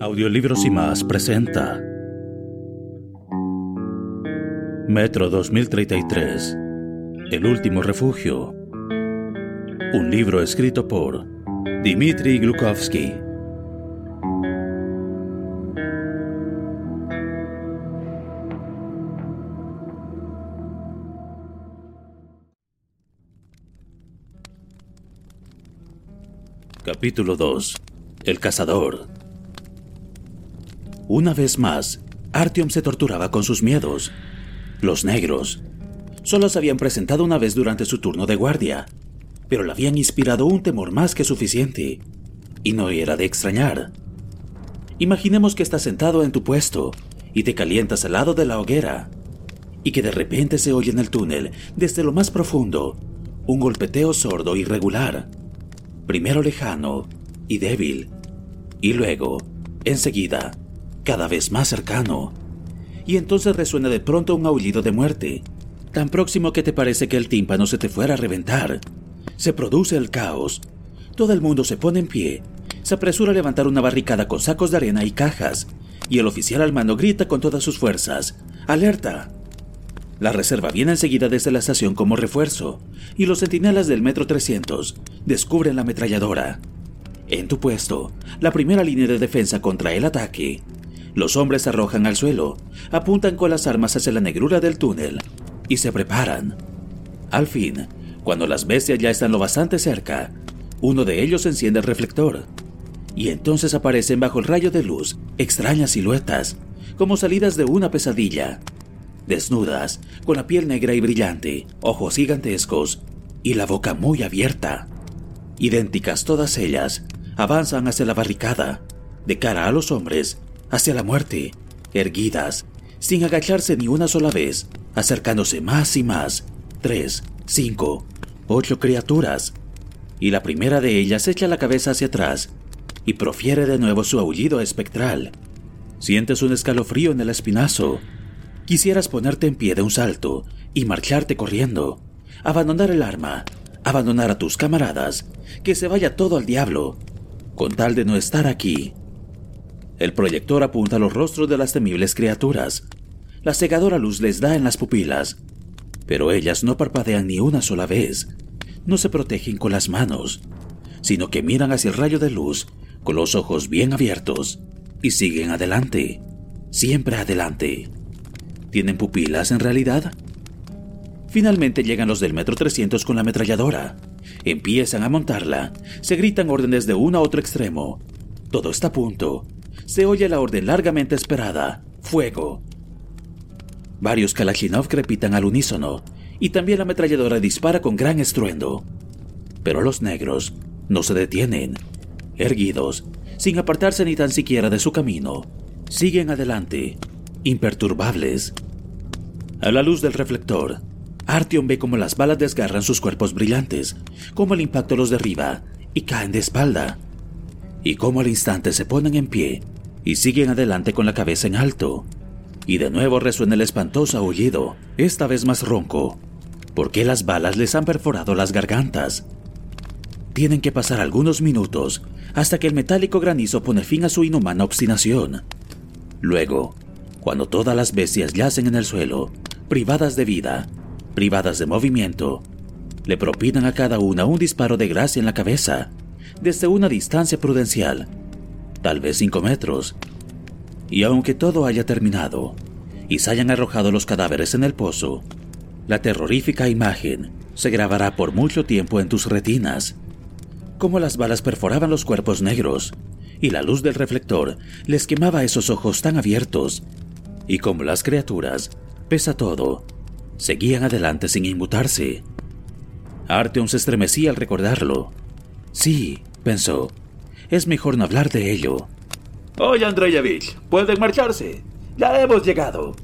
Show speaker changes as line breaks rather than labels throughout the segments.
Audiolibros y más presenta Metro 2033 El último refugio. Un libro escrito por Dmitry Glukovsky Capítulo 2 El cazador Una vez más, Artyom se torturaba con sus miedos. Los negros. Solo se habían presentado una vez durante su turno de guardia, pero le habían inspirado un temor más que suficiente. Y no era de extrañar. Imaginemos que estás sentado en tu puesto y te calientas al lado de la hoguera, y que de repente se oye en el túnel, desde lo más profundo, un golpeteo sordo y regular. Primero lejano y débil, y luego, enseguida, cada vez más cercano. Y entonces resuena de pronto un aullido de muerte, tan próximo que te parece que el tímpano se te fuera a reventar. Se produce el caos. Todo el mundo se pone en pie, se apresura a levantar una barricada con sacos de arena y cajas, y el oficial al mando grita con todas sus fuerzas, ¡Alerta! La reserva viene enseguida desde la estación como refuerzo, y los centinelas del Metro 300 descubren la ametralladora. En tu puesto, la primera línea de defensa contra el ataque. Los hombres arrojan al suelo, apuntan con las armas hacia la negrura del túnel y se preparan. Al fin, cuando las bestias ya están lo bastante cerca, uno de ellos enciende el reflector. Y entonces aparecen bajo el rayo de luz extrañas siluetas, como salidas de una pesadilla. Desnudas, con la piel negra y brillante, ojos gigantescos y la boca muy abierta. Idénticas todas ellas, avanzan hacia la barricada, de cara a los hombres hacia la muerte, erguidas, sin agacharse ni una sola vez, acercándose más y más. Tres, cinco, ocho criaturas. Y la primera de ellas echa la cabeza hacia atrás y profiere de nuevo su aullido espectral. Sientes un escalofrío en el espinazo. Quisieras ponerte en pie de un salto y marcharte corriendo, abandonar el arma, abandonar a tus camaradas, que se vaya todo al diablo, con tal de no estar aquí. El proyector apunta a los rostros de las temibles criaturas. La cegadora luz les da en las pupilas, pero ellas no parpadean ni una sola vez. No se protegen con las manos, sino que miran hacia el rayo de luz con los ojos bien abiertos y siguen adelante, siempre adelante. ¿Tienen pupilas en realidad? Finalmente llegan los del metro 300 con la ametralladora. Empiezan a montarla, se gritan órdenes de uno a otro extremo. Todo está a punto, se oye la orden largamente esperada, fuego. Varios Kalashnikov crepitan al unísono, y también la ametralladora dispara con gran estruendo. Pero los negros no se detienen. Erguidos, sin apartarse ni tan siquiera de su camino, siguen adelante, imperturbables. A la luz del reflector, Artyom ve cómo las balas desgarran sus cuerpos brillantes, cómo el impacto los derriba y caen de espalda, y cómo al instante se ponen en pie y siguen adelante con la cabeza en alto. Y de nuevo resuena el espantoso aullido, esta vez más ronco, porque las balas les han perforado las gargantas. Tienen que pasar algunos minutos hasta que el metálico granizo pone fin a su inhumana obstinación. Luego, cuando todas las bestias yacen en el suelo, privadas de vida, privadas de movimiento, le propinan a cada una un disparo de gracia en la cabeza, desde una distancia prudencial, tal vez cinco metros. Y aunque todo haya terminado, y se hayan arrojado los cadáveres en el pozo, la terrorífica imagen se grabará por mucho tiempo en tus retinas, como las balas perforaban los cuerpos negros, y la luz del reflector les quemaba esos ojos tan abiertos, y como las criaturas, pese a todo, seguían adelante sin inmutarse. Arteon se estremecía al recordarlo. Sí, pensó, es mejor no hablar de ello.
Oye, Andreyevich, pueden marcharse. Ya hemos llegado.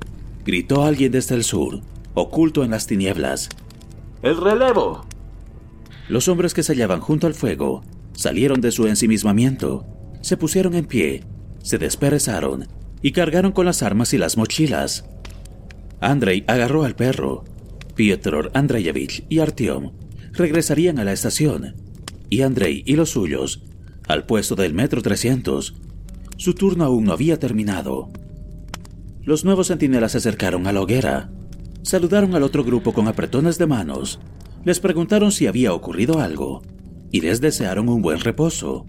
Gritó alguien desde el sur, oculto en las tinieblas.
El relevo.
Los hombres que se hallaban junto al fuego salieron de su ensimismamiento, se pusieron en pie, se desperezaron y cargaron con las armas y las mochilas. Andrei agarró al perro. Piotr Andreyevich y Artyom regresarían a la estación, y Andrei y los suyos al puesto del metro 300. Su turno aún no había terminado. Los nuevos centinelas se acercaron a la hoguera, saludaron al otro grupo con apretones de manos, les preguntaron si había ocurrido algo y les desearon un buen reposo.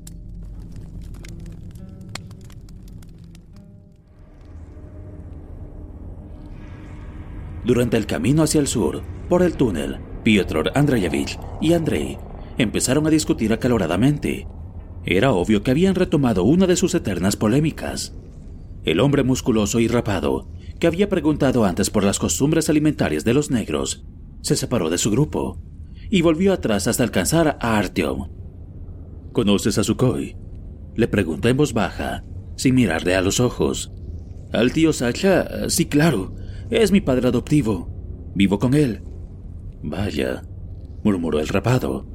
Durante el camino hacia el sur, por el túnel, Piotr Andreyevich y Andrei empezaron a discutir acaloradamente. Era obvio que habían retomado una de sus eternas polémicas. El hombre musculoso y rapado, que había preguntado antes por las costumbres alimentarias de los negros, se separó de su grupo y volvió atrás hasta alcanzar a Artyom. ¿Conoces a Sukhoi? Le preguntó en voz baja, sin mirarle a los ojos. Al tío Sacha, sí, claro. Es mi padre adoptivo. Vivo con él. Vaya, murmuró el rapado.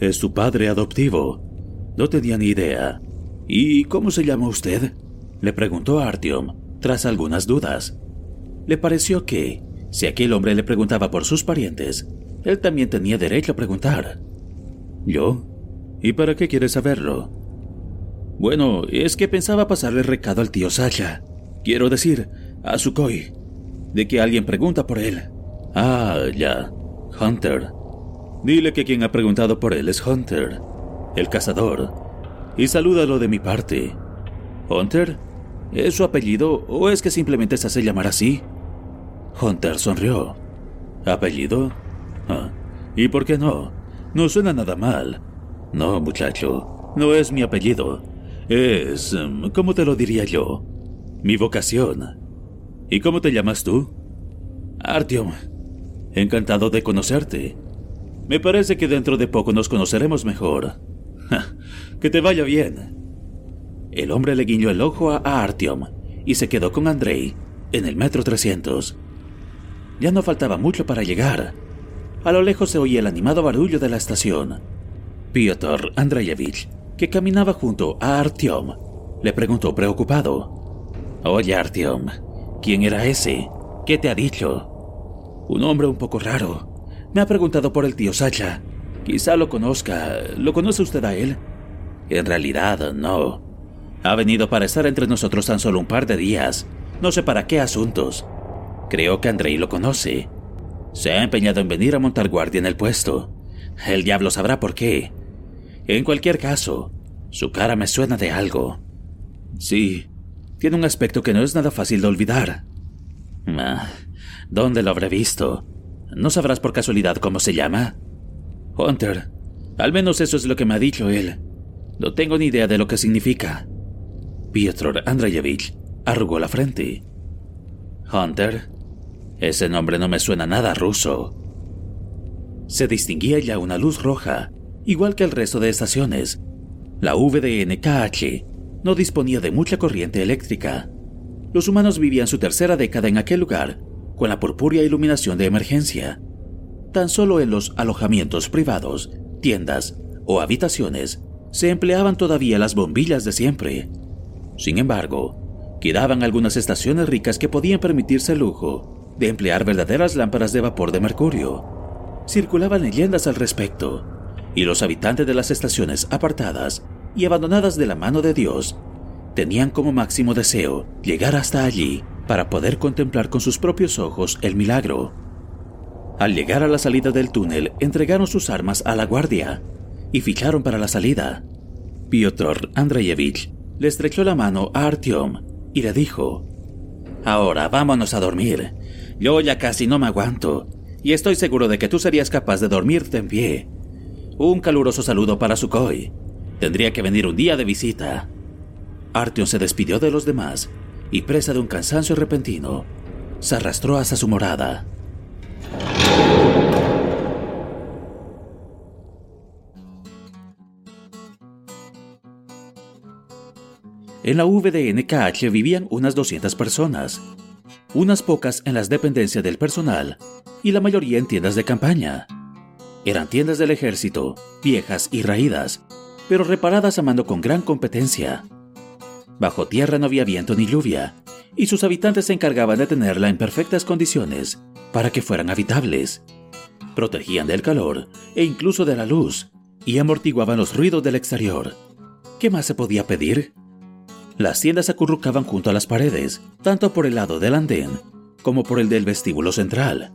Es su padre adoptivo. No tenía ni idea. ¿Y cómo se llama usted? Le preguntó Artyom, tras algunas dudas. Le pareció que, si aquel hombre le preguntaba por sus parientes, él también tenía derecho a preguntar. ¿Yo? ¿Y para qué quiere saberlo? Bueno, es que pensaba pasarle recado al tío Sasha. Quiero decir, a Sukhoi. De que alguien pregunta por él. Ah, ya. Hunter. Dile que quien ha preguntado por él es Hunter, el cazador, y salúdalo de mi parte. ¿Hunter? ¿Es su apellido o es que simplemente se hace llamar así? Hunter sonrió. ¿Apellido? Ah, ¿Y por qué no? No suena nada mal. No, muchacho, no es mi apellido. Es... Em, ¿cómo te lo diría yo? Mi vocación. ¿Y cómo te llamas tú? Artyom. Encantado de conocerte. Me parece que dentro de poco nos conoceremos mejor. que te vaya bien. El hombre le guiñó el ojo a Artyom y se quedó con Andrei en el metro 300. Ya no faltaba mucho para llegar. A lo lejos se oía el animado barullo de la estación. Piotr Andreyevich, que caminaba junto a Artyom, le preguntó preocupado. Oye, Artyom, ¿quién era ese? ¿Qué te ha dicho? Un hombre un poco raro. Me ha preguntado por el tío Sacha. Quizá lo conozca. ¿Lo conoce usted a él? En realidad, no. Ha venido para estar entre nosotros tan solo un par de días. No sé para qué asuntos. Creo que Andrei lo conoce. Se ha empeñado en venir a montar guardia en el puesto. El diablo sabrá por qué. En cualquier caso, su cara me suena de algo. Sí, tiene un aspecto que no es nada fácil de olvidar. Ah, ¿Dónde lo habré visto? ¿No sabrás por casualidad cómo se llama? Hunter. Al menos eso es lo que me ha dicho él. No tengo ni idea de lo que significa. Piotr Andreyevich arrugó la frente. Hunter. Ese nombre no me suena nada ruso. Se distinguía ya una luz roja, igual que el resto de estaciones. La VDNKH no disponía de mucha corriente eléctrica. Los humanos vivían su tercera década en aquel lugar con la purpúrea iluminación de emergencia. Tan solo en los alojamientos privados, tiendas o habitaciones se empleaban todavía las bombillas de siempre. Sin embargo, quedaban algunas estaciones ricas que podían permitirse el lujo de emplear verdaderas lámparas de vapor de mercurio. Circulaban leyendas al respecto, y los habitantes de las estaciones apartadas y abandonadas de la mano de Dios tenían como máximo deseo llegar hasta allí para poder contemplar con sus propios ojos el milagro. Al llegar a la salida del túnel, entregaron sus armas a la guardia y ficharon para la salida. Piotr Andreyevich le estrechó la mano a Artyom y le dijo, Ahora vámonos a dormir. Yo ya casi no me aguanto y estoy seguro de que tú serías capaz de dormirte en pie. Un caluroso saludo para Sukhoi. Tendría que venir un día de visita. Artyom se despidió de los demás y, presa de un cansancio repentino, se arrastró hasta su morada. En la VDNKH vivían unas 200 personas, unas pocas en las dependencias del personal y la mayoría en tiendas de campaña. Eran tiendas del ejército, viejas y raídas, pero reparadas a mano con gran competencia. Bajo tierra no había viento ni lluvia, y sus habitantes se encargaban de tenerla en perfectas condiciones para que fueran habitables. Protegían del calor e incluso de la luz, y amortiguaban los ruidos del exterior. ¿Qué más se podía pedir? Las tiendas acurrucaban junto a las paredes, tanto por el lado del andén como por el del vestíbulo central.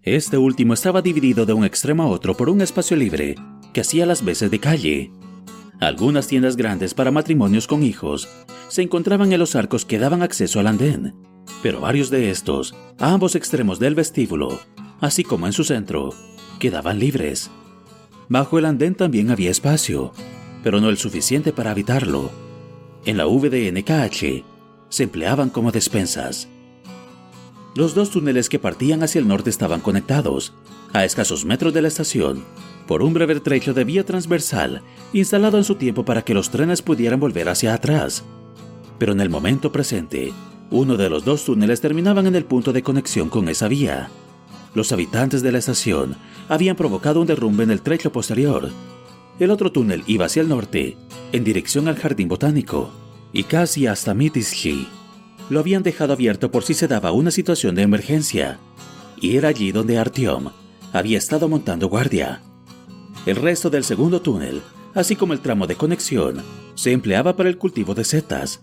Este último estaba dividido de un extremo a otro por un espacio libre que hacía las veces de calle. Algunas tiendas grandes para matrimonios con hijos se encontraban en los arcos que daban acceso al andén, pero varios de estos, a ambos extremos del vestíbulo, así como en su centro, quedaban libres. Bajo el andén también había espacio, pero no el suficiente para habitarlo en la VDNKH se empleaban como despensas. Los dos túneles que partían hacia el norte estaban conectados, a escasos metros de la estación, por un breve trecho de vía transversal instalado en su tiempo para que los trenes pudieran volver hacia atrás. Pero en el momento presente, uno de los dos túneles terminaban en el punto de conexión con esa vía. Los habitantes de la estación habían provocado un derrumbe en el trecho posterior el otro túnel iba hacia el norte, en dirección al jardín botánico, y casi hasta Mitishki. Lo habían dejado abierto por si se daba una situación de emergencia, y era allí donde Artyom había estado montando guardia. El resto del segundo túnel, así como el tramo de conexión, se empleaba para el cultivo de setas.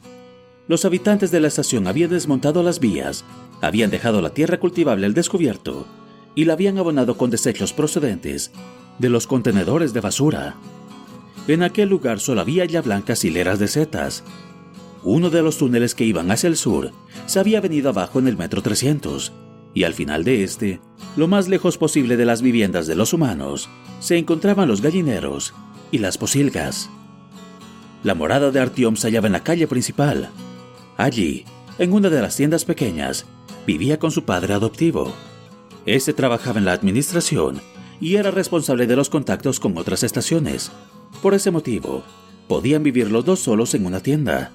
Los habitantes de la estación habían desmontado las vías, habían dejado la tierra cultivable al descubierto y la habían abonado con desechos procedentes de los contenedores de basura. En aquel lugar solo había ya blancas hileras de setas. Uno de los túneles que iban hacia el sur se había venido abajo en el metro 300, y al final de este, lo más lejos posible de las viviendas de los humanos, se encontraban los gallineros y las posilgas. La morada de Artiom se hallaba en la calle principal. Allí, en una de las tiendas pequeñas, vivía con su padre adoptivo. Este trabajaba en la administración y era responsable de los contactos con otras estaciones. Por ese motivo, podían vivir los dos solos en una tienda.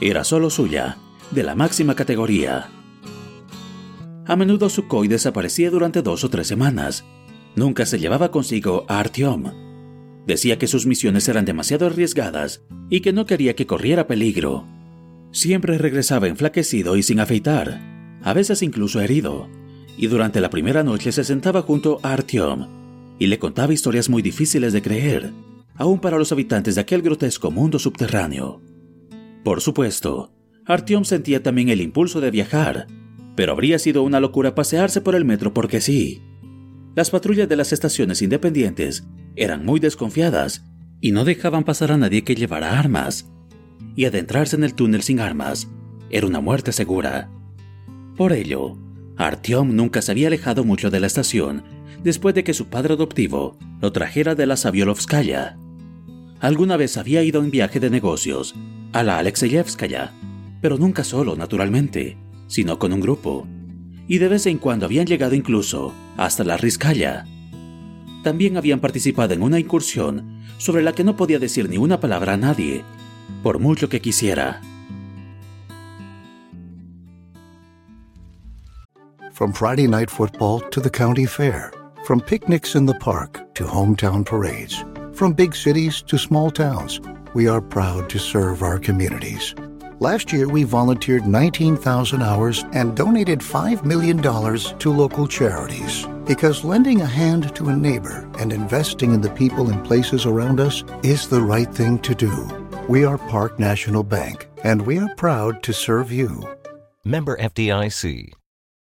Era solo suya, de la máxima categoría. A menudo Sukhoi desaparecía durante dos o tres semanas. Nunca se llevaba consigo a Artyom. Decía que sus misiones eran demasiado arriesgadas y que no quería que corriera peligro. Siempre regresaba enflaquecido y sin afeitar, a veces incluso herido, y durante la primera noche se sentaba junto a Artyom y le contaba historias muy difíciles de creer, aún para los habitantes de aquel grotesco mundo subterráneo. Por supuesto, Artyom sentía también el impulso de viajar, pero habría sido una locura pasearse por el metro porque sí. Las patrullas de las estaciones independientes eran muy desconfiadas y no dejaban pasar a nadie que llevara armas, y adentrarse en el túnel sin armas era una muerte segura. Por ello, Artyom nunca se había alejado mucho de la estación después de que su padre adoptivo lo trajera de la Saviolovskaya. Alguna vez había ido en viaje de negocios a la Alexeyevskaya, pero nunca solo, naturalmente, sino con un grupo. Y de vez en cuando habían llegado incluso hasta la Rizkaya. También habían participado en una incursión sobre la que no podía decir ni una palabra a nadie, por mucho que quisiera.
From Friday night football to the county fair, from picnics in the park to hometown parades, from big cities to small towns, we are proud to serve our communities. Last year, we volunteered 19,000 hours and donated $5 million to local charities. Because lending a hand to a neighbor and investing in the people and places around us is the right thing to do. We are Park National Bank, and we are proud to serve you.
Member FDIC.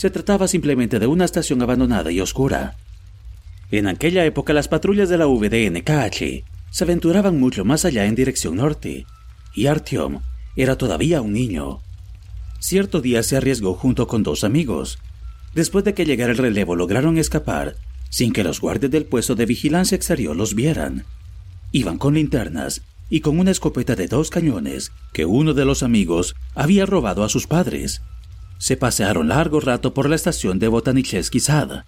Se trataba simplemente de una estación abandonada y oscura. En aquella época las patrullas de la VDNKH se aventuraban mucho más allá en dirección norte, y Artyom era todavía un niño. Cierto día se arriesgó junto con dos amigos. Después de que llegara el relevo lograron escapar sin que los guardias del puesto de vigilancia exterior los vieran. Iban con linternas y con una escopeta de dos cañones que uno de los amigos había robado a sus padres. Se pasearon largo rato por la estación de Botanichevsky Sad.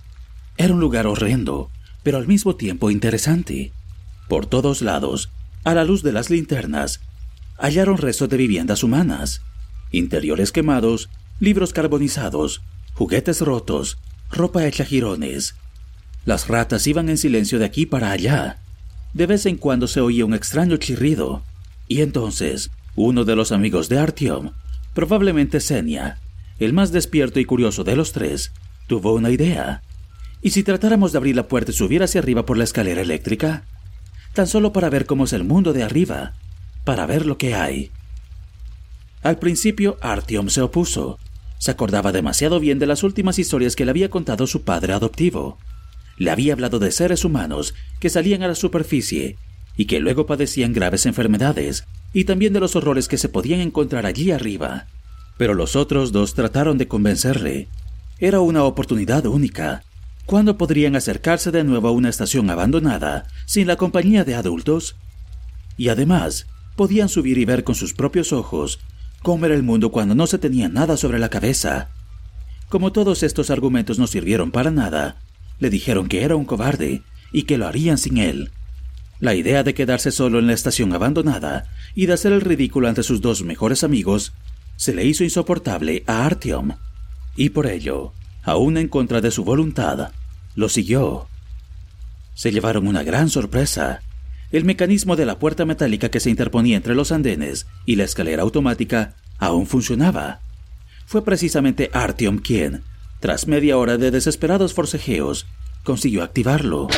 Era un lugar horrendo, pero al mismo tiempo interesante. Por todos lados, a la luz de las linternas, hallaron restos de viviendas humanas, interiores quemados, libros carbonizados, juguetes rotos, ropa hecha jirones. Las ratas iban en silencio de aquí para allá. De vez en cuando se oía un extraño chirrido, y entonces uno de los amigos de Artyom, probablemente Senia, el más despierto y curioso de los tres, tuvo una idea. ¿Y si tratáramos de abrir la puerta y subir hacia arriba por la escalera eléctrica? Tan solo para ver cómo es el mundo de arriba, para ver lo que hay. Al principio, Artyom se opuso. Se acordaba demasiado bien de las últimas historias que le había contado su padre adoptivo. Le había hablado de seres humanos que salían a la superficie y que luego padecían graves enfermedades, y también de los horrores que se podían encontrar allí arriba. Pero los otros dos trataron de convencerle. Era una oportunidad única. ¿Cuándo podrían acercarse de nuevo a una estación abandonada sin la compañía de adultos? Y además, podían subir y ver con sus propios ojos cómo era el mundo cuando no se tenía nada sobre la cabeza. Como todos estos argumentos no sirvieron para nada, le dijeron que era un cobarde y que lo harían sin él. La idea de quedarse solo en la estación abandonada y de hacer el ridículo ante sus dos mejores amigos se le hizo insoportable a Artyom, y por ello, aún en contra de su voluntad, lo siguió. Se llevaron una gran sorpresa. El mecanismo de la puerta metálica que se interponía entre los andenes y la escalera automática aún funcionaba. Fue precisamente Artyom quien, tras media hora de desesperados forcejeos, consiguió activarlo.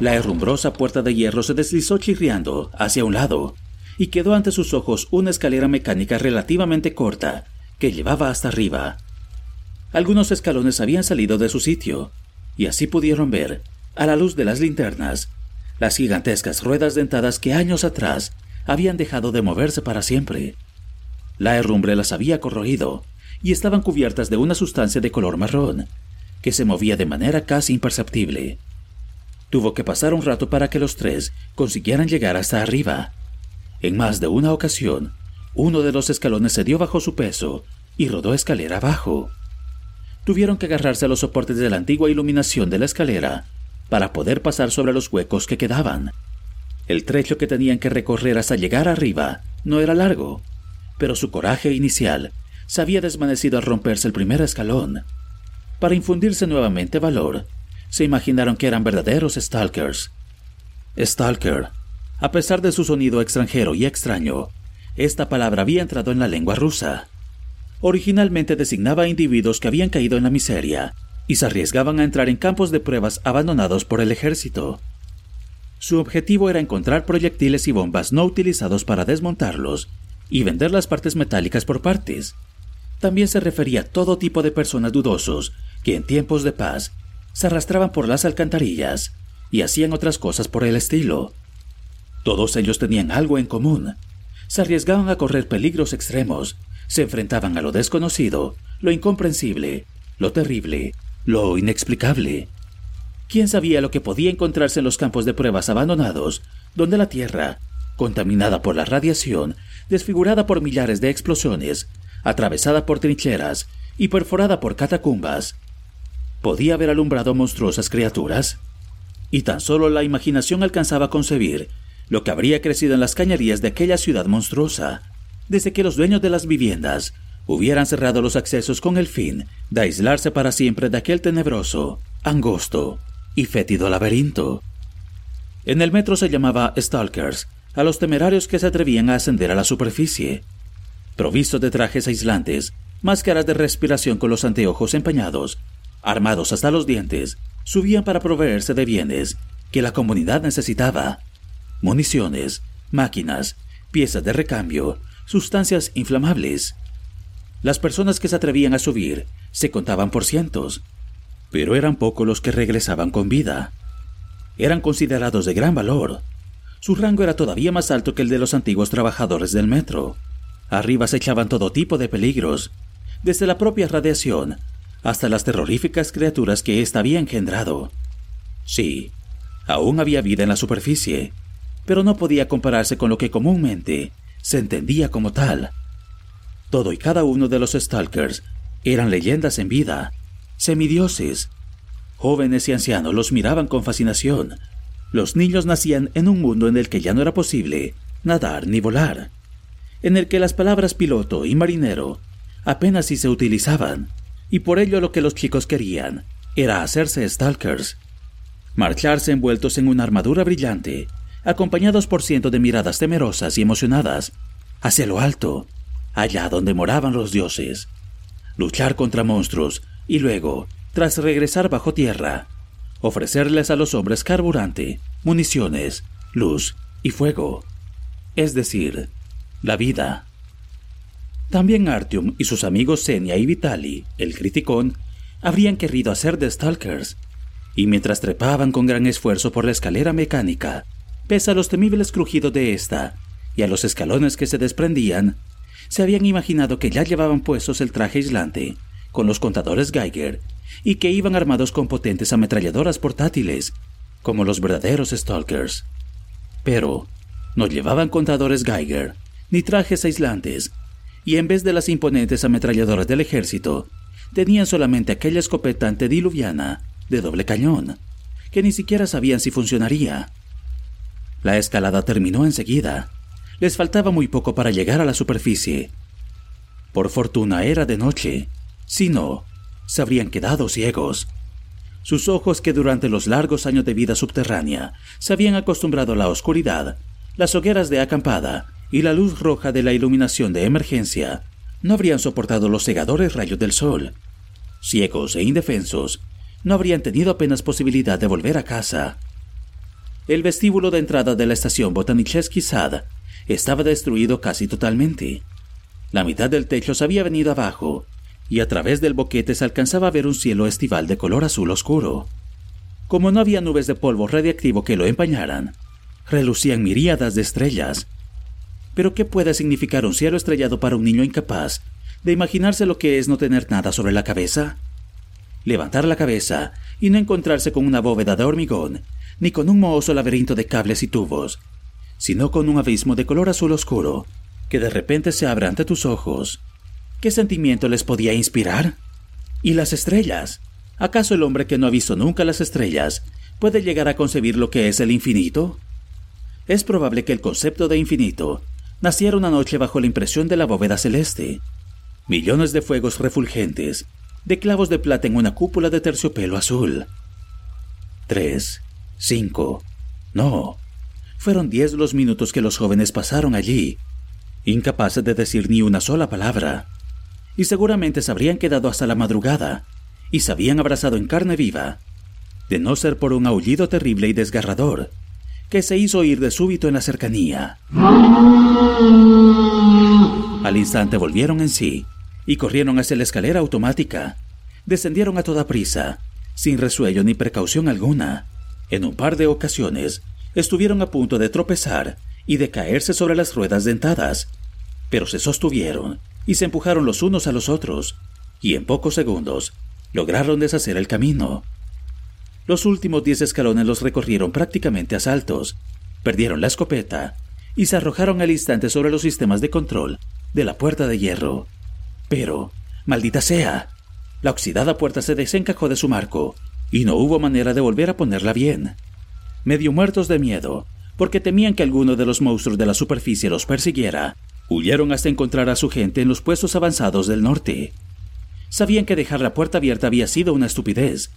La herrumbrosa puerta de hierro se deslizó chirriando hacia un lado, y quedó ante sus ojos una escalera mecánica relativamente corta que llevaba hasta arriba. Algunos escalones habían salido de su sitio, y así pudieron ver, a la luz de las linternas, las gigantescas ruedas dentadas que años atrás habían dejado de moverse para siempre. La herrumbre las había corroído y estaban cubiertas de una sustancia de color marrón, que se movía de manera casi imperceptible. Tuvo que pasar un rato para que los tres consiguieran llegar hasta arriba. En más de una ocasión, uno de los escalones se dio bajo su peso y rodó escalera abajo. Tuvieron que agarrarse a los soportes de la antigua iluminación de la escalera para poder pasar sobre los huecos que quedaban. El trecho que tenían que recorrer hasta llegar arriba no era largo, pero su coraje inicial se había desvanecido al romperse el primer escalón. Para infundirse nuevamente valor, se imaginaron que eran verdaderos stalkers. Stalker A pesar de su sonido extranjero y extraño, esta palabra había entrado en la lengua rusa. Originalmente designaba a individuos que habían caído en la miseria y se arriesgaban a entrar en campos de pruebas abandonados por el ejército. Su objetivo era encontrar proyectiles y bombas no utilizados para desmontarlos y vender las partes metálicas por partes. También se refería a todo tipo de personas dudosos que en tiempos de paz se arrastraban por las alcantarillas y hacían otras cosas por el estilo. Todos ellos tenían algo en común. Se arriesgaban a correr peligros extremos, se enfrentaban a lo desconocido, lo incomprensible, lo terrible, lo inexplicable. ¿Quién sabía lo que podía encontrarse en los campos de pruebas abandonados, donde la Tierra, contaminada por la radiación, desfigurada por millares de explosiones, atravesada por trincheras y perforada por catacumbas, podía haber alumbrado monstruosas criaturas? Y tan solo la imaginación alcanzaba a concebir lo que habría crecido en las cañerías de aquella ciudad monstruosa, desde que los dueños de las viviendas hubieran cerrado los accesos con el fin de aislarse para siempre de aquel tenebroso, angosto y fétido laberinto. En el metro se llamaba Stalkers a los temerarios que se atrevían a ascender a la superficie. Provistos de trajes aislantes, máscaras de respiración con los anteojos empañados, armados hasta los dientes, subían para proveerse de bienes que la comunidad necesitaba. Municiones, máquinas, piezas de recambio, sustancias inflamables. Las personas que se atrevían a subir se contaban por cientos, pero eran pocos los que regresaban con vida. Eran considerados de gran valor. Su rango era todavía más alto que el de los antiguos trabajadores del metro. Arriba se echaban todo tipo de peligros, desde la propia radiación hasta las terroríficas criaturas que ésta había engendrado. Sí, aún había vida en la superficie, pero no podía compararse con lo que comúnmente se entendía como tal. Todo y cada uno de los Stalkers eran leyendas en vida, semidioses. Jóvenes y ancianos los miraban con fascinación. Los niños nacían en un mundo en el que ya no era posible nadar ni volar, en el que las palabras piloto y marinero apenas si se utilizaban, y por ello lo que los chicos querían era hacerse stalkers, marcharse envueltos en una armadura brillante, acompañados por cientos de miradas temerosas y emocionadas, hacia lo alto, allá donde moraban los dioses, luchar contra monstruos y luego, tras regresar bajo tierra, ofrecerles a los hombres carburante, municiones, luz y fuego, es decir, la vida. También Artyom y sus amigos Senia y Vitali, el criticón, habrían querido hacer de Stalkers, y mientras trepaban con gran esfuerzo por la escalera mecánica, pese a los temibles crujidos de esta y a los escalones que se desprendían, se habían imaginado que ya llevaban puestos el traje aislante con los contadores Geiger y que iban armados con potentes ametralladoras portátiles, como los verdaderos Stalkers. Pero no llevaban contadores Geiger ni trajes aislantes, y en vez de las imponentes ametralladoras del ejército, tenían solamente aquella escopeta antediluviana de doble cañón, que ni siquiera sabían si funcionaría. La escalada terminó enseguida. Les faltaba muy poco para llegar a la superficie. Por fortuna era de noche si no, se habrían quedado ciegos. Sus ojos, que durante los largos años de vida subterránea se habían acostumbrado a la oscuridad, las hogueras de acampada y la luz roja de la iluminación de emergencia, no habrían soportado los cegadores rayos del sol. Ciegos e indefensos, no habrían tenido apenas posibilidad de volver a casa. El vestíbulo de entrada de la estación Botanichesky Sad estaba destruido casi totalmente. La mitad del techo se había venido abajo y a través del boquete se alcanzaba a ver un cielo estival de color azul oscuro. Como no había nubes de polvo radiactivo que lo empañaran, relucían miríadas de estrellas. Pero ¿qué puede significar un cielo estrellado para un niño incapaz de imaginarse lo que es no tener nada sobre la cabeza? Levantar la cabeza y no encontrarse con una bóveda de hormigón, ni con un mohoso laberinto de cables y tubos, sino con un abismo de color azul oscuro que de repente se abre ante tus ojos ¿Qué sentimiento les podía inspirar? ¿Y las estrellas? ¿Acaso el hombre que no ha visto nunca las estrellas puede llegar a concebir lo que es el infinito? Es probable que el concepto de infinito naciera una noche bajo la impresión de la bóveda celeste. Millones de fuegos refulgentes, de clavos de plata en una cúpula de terciopelo azul. Tres, cinco, no. Fueron diez los minutos que los jóvenes pasaron allí, incapaces de decir ni una sola palabra, y seguramente se habrían quedado hasta la madrugada y se habían abrazado en carne viva, de no ser por un aullido terrible y desgarrador que se hizo oír de súbito en la cercanía. Al instante volvieron en sí y corrieron hacia la escalera automática. Descendieron a toda prisa, sin resuello ni precaución alguna. En un par de ocasiones estuvieron a punto de tropezar y de caerse sobre las ruedas dentadas, pero se sostuvieron y se empujaron los unos a los otros, y en pocos segundos lograron deshacer el camino. Los últimos diez escalones los recorrieron prácticamente a saltos, perdieron la escopeta y se arrojaron al instante sobre los sistemas de control de la puerta de hierro. Pero, maldita sea, la oxidada puerta se desencajó de su marco y no hubo manera de volver a ponerla bien. Medio muertos de miedo, porque temían que alguno de los monstruos de la superficie los persiguiera, huyeron hasta encontrar a su gente en los puestos avanzados del norte. Sabían que dejar la puerta abierta había sido una estupidez.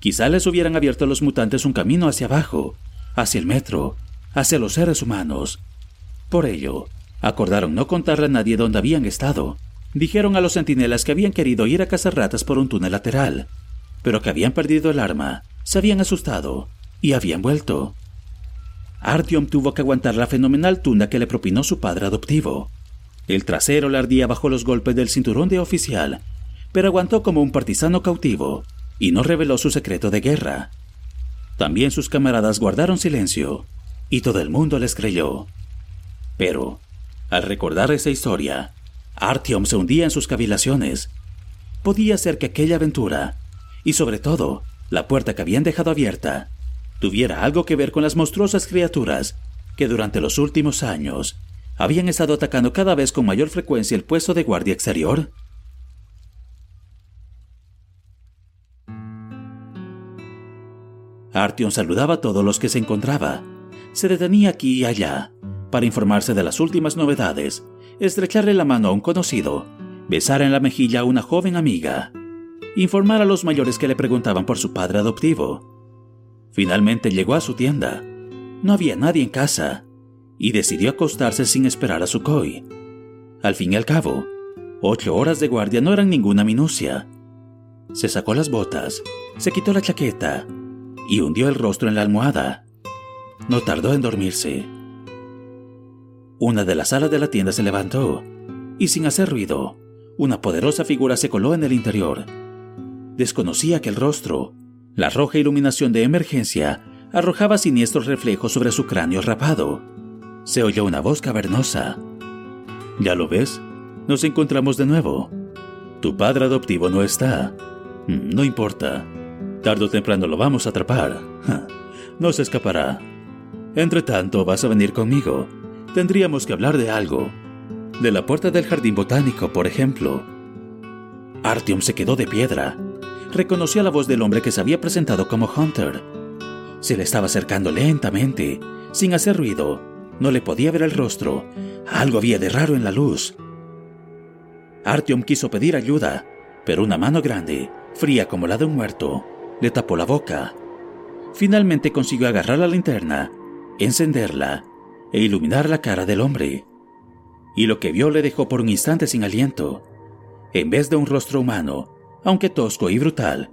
Quizá les hubieran abierto a los mutantes un camino hacia abajo, hacia el metro, hacia los seres humanos. Por ello, acordaron no contarle a nadie dónde habían estado. Dijeron a los centinelas que habían querido ir a cazar ratas por un túnel lateral, pero que habían perdido el arma, se habían asustado y habían vuelto. Artyom tuvo que aguantar la fenomenal tunda que le propinó su padre adoptivo. El trasero le ardía bajo los golpes del cinturón de oficial, pero aguantó como un partisano cautivo y no reveló su secreto de guerra. También sus camaradas guardaron silencio y todo el mundo les creyó. Pero, al recordar esa historia, Artyom se hundía en sus cavilaciones. Podía ser que aquella aventura, y sobre todo la puerta que habían dejado abierta, tuviera algo que ver con las monstruosas criaturas que durante los últimos años habían estado atacando cada vez con mayor frecuencia el puesto de guardia exterior? Artyom saludaba a todos los que se encontraba. Se detenía aquí y allá para informarse de las últimas novedades, estrecharle la mano a un conocido, besar en la mejilla a una joven amiga, informar a los mayores que le preguntaban por su padre adoptivo, Finalmente llegó a su tienda. No había nadie en casa y decidió acostarse sin esperar a su koi. Al fin y al cabo, ocho horas de guardia no eran ninguna minucia. Se sacó las botas, se quitó la chaqueta y hundió el rostro en la almohada. No tardó en dormirse. Una de las alas de la tienda se levantó y sin hacer ruido, una poderosa figura se coló en el interior. Desconocía aquel rostro la roja iluminación de emergencia arrojaba siniestros reflejos sobre su cráneo rapado. Se oyó una voz cavernosa. ¿Ya lo ves? Nos encontramos de nuevo. Tu padre adoptivo no está. Mm, no importa. Tardo o temprano lo vamos a atrapar. No se escapará. Entre tanto, vas a venir conmigo. Tendríamos que hablar de algo. De la puerta del jardín botánico, por ejemplo. Artyom se quedó de piedra reconoció la voz del hombre que se había presentado como Hunter. Se le estaba acercando lentamente, sin hacer ruido. No le podía ver el rostro. Algo había de raro en la luz. Artyom quiso pedir ayuda, pero una mano grande, fría como la de un muerto, le tapó la boca. Finalmente consiguió agarrar la linterna, encenderla e iluminar la cara del hombre. Y lo que vio le dejó por un instante sin aliento. En vez de un rostro humano, aunque tosco y brutal,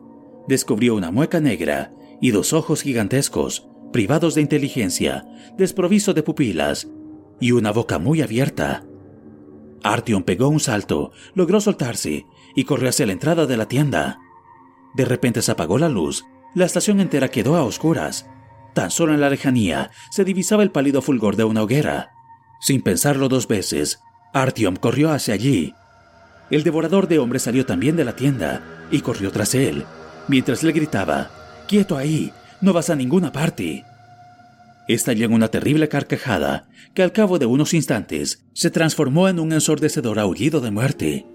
descubrió una mueca negra y dos ojos gigantescos, privados de inteligencia, desprovisto de pupilas, y una boca muy abierta. Artyom pegó un salto, logró soltarse y corrió hacia la entrada de la tienda. De repente se apagó la luz, la estación entera quedó a oscuras. Tan solo en la lejanía se divisaba el pálido fulgor de una hoguera. Sin pensarlo dos veces, Artyom corrió hacia allí el devorador de hombres salió también de la tienda y corrió tras él, mientras le gritaba, Quieto ahí, no vas a ninguna parte. Estalló en una terrible carcajada que al cabo de unos instantes se transformó en un ensordecedor aullido de muerte.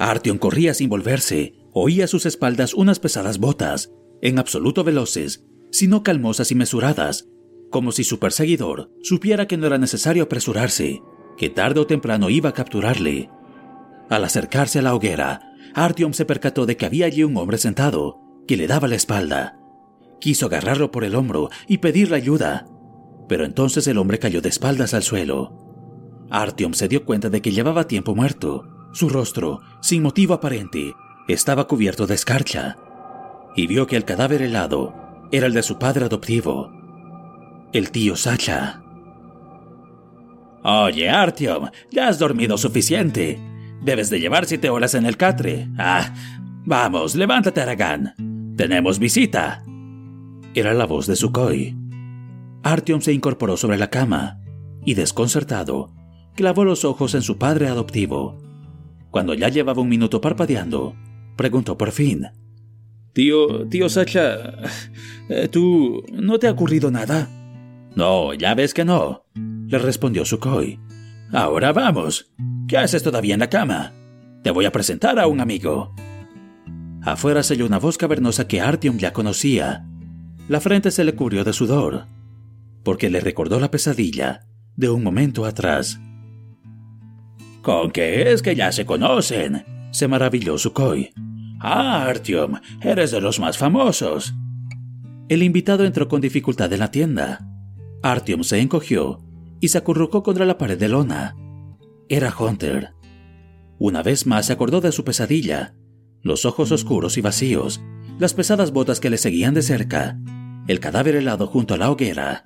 Artyom corría sin volverse, oía a sus espaldas unas pesadas botas, en absoluto veloces, sino calmosas y mesuradas, como si su perseguidor supiera que no era necesario apresurarse, que tarde o temprano iba a capturarle. Al acercarse a la hoguera, Artyom se percató de que había allí un hombre sentado, que le daba la espalda. Quiso agarrarlo por el hombro y pedirle ayuda, Pero entonces el hombre cayó de espaldas al suelo. Artyom se dio cuenta de que llevaba tiempo muerto. Su rostro, sin motivo aparente, estaba cubierto de escarcha. Y vio que el cadáver helado era el de su padre adoptivo, el tío Sacha. Oye, Artyom, ya has dormido suficiente. Debes de llevar siete horas en el catre. Ah, vamos, levántate, Aragán. Tenemos visita. Era la voz de Sukhoi. Artyom se incorporó sobre la cama y, desconcertado, clavó los ojos en su padre adoptivo. Cuando ya llevaba un minuto parpadeando, preguntó por fin. Tío, tío Sacha, eh, ¿tú no te ha ocurrido nada? No, ya ves que no, le respondió Sukhoi. Ahora vamos. ¿Qué haces todavía en la cama? Te voy a presentar a un amigo. Afuera se oyó una voz cavernosa que Artyom ya conocía. La frente se le cubrió de sudor, porque le recordó la pesadilla de un momento atrás. ¿Con qué es que ya se conocen? se maravilló Sukhoi. Ah, Artyom, eres de los más famosos. El invitado entró con dificultad en la tienda. Artyom se encogió y se acurrucó contra la pared de lona. Era Hunter. Una vez más se acordó de su pesadilla, los ojos oscuros y vacíos, las pesadas botas que le seguían de cerca, el cadáver helado junto a la hoguera.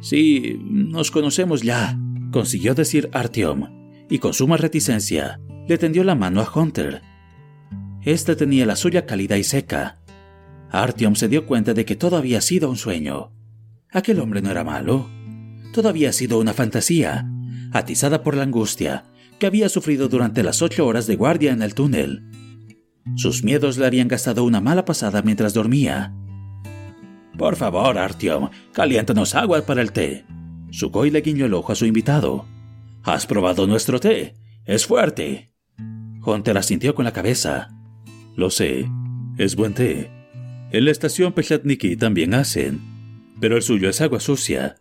Sí, nos conocemos ya, consiguió decir Artyom, y con suma reticencia le tendió la mano a Hunter. Este tenía la suya cálida y seca. Artyom se dio cuenta de que todo había sido un sueño. Aquel hombre no era malo. Todo había sido una fantasía, atizada por la angustia que había sufrido durante las ocho horas de guardia en el túnel. Sus miedos le habían gastado una mala pasada mientras dormía. Por favor, Artyom, caliéntanos agua para el té. Sukhoi le guiñó el ojo a su invitado. ¿Has probado nuestro té? Es fuerte. Hunter asintió con la cabeza. Lo sé, es buen té. En la estación Pechatniki también hacen, pero el suyo es agua sucia.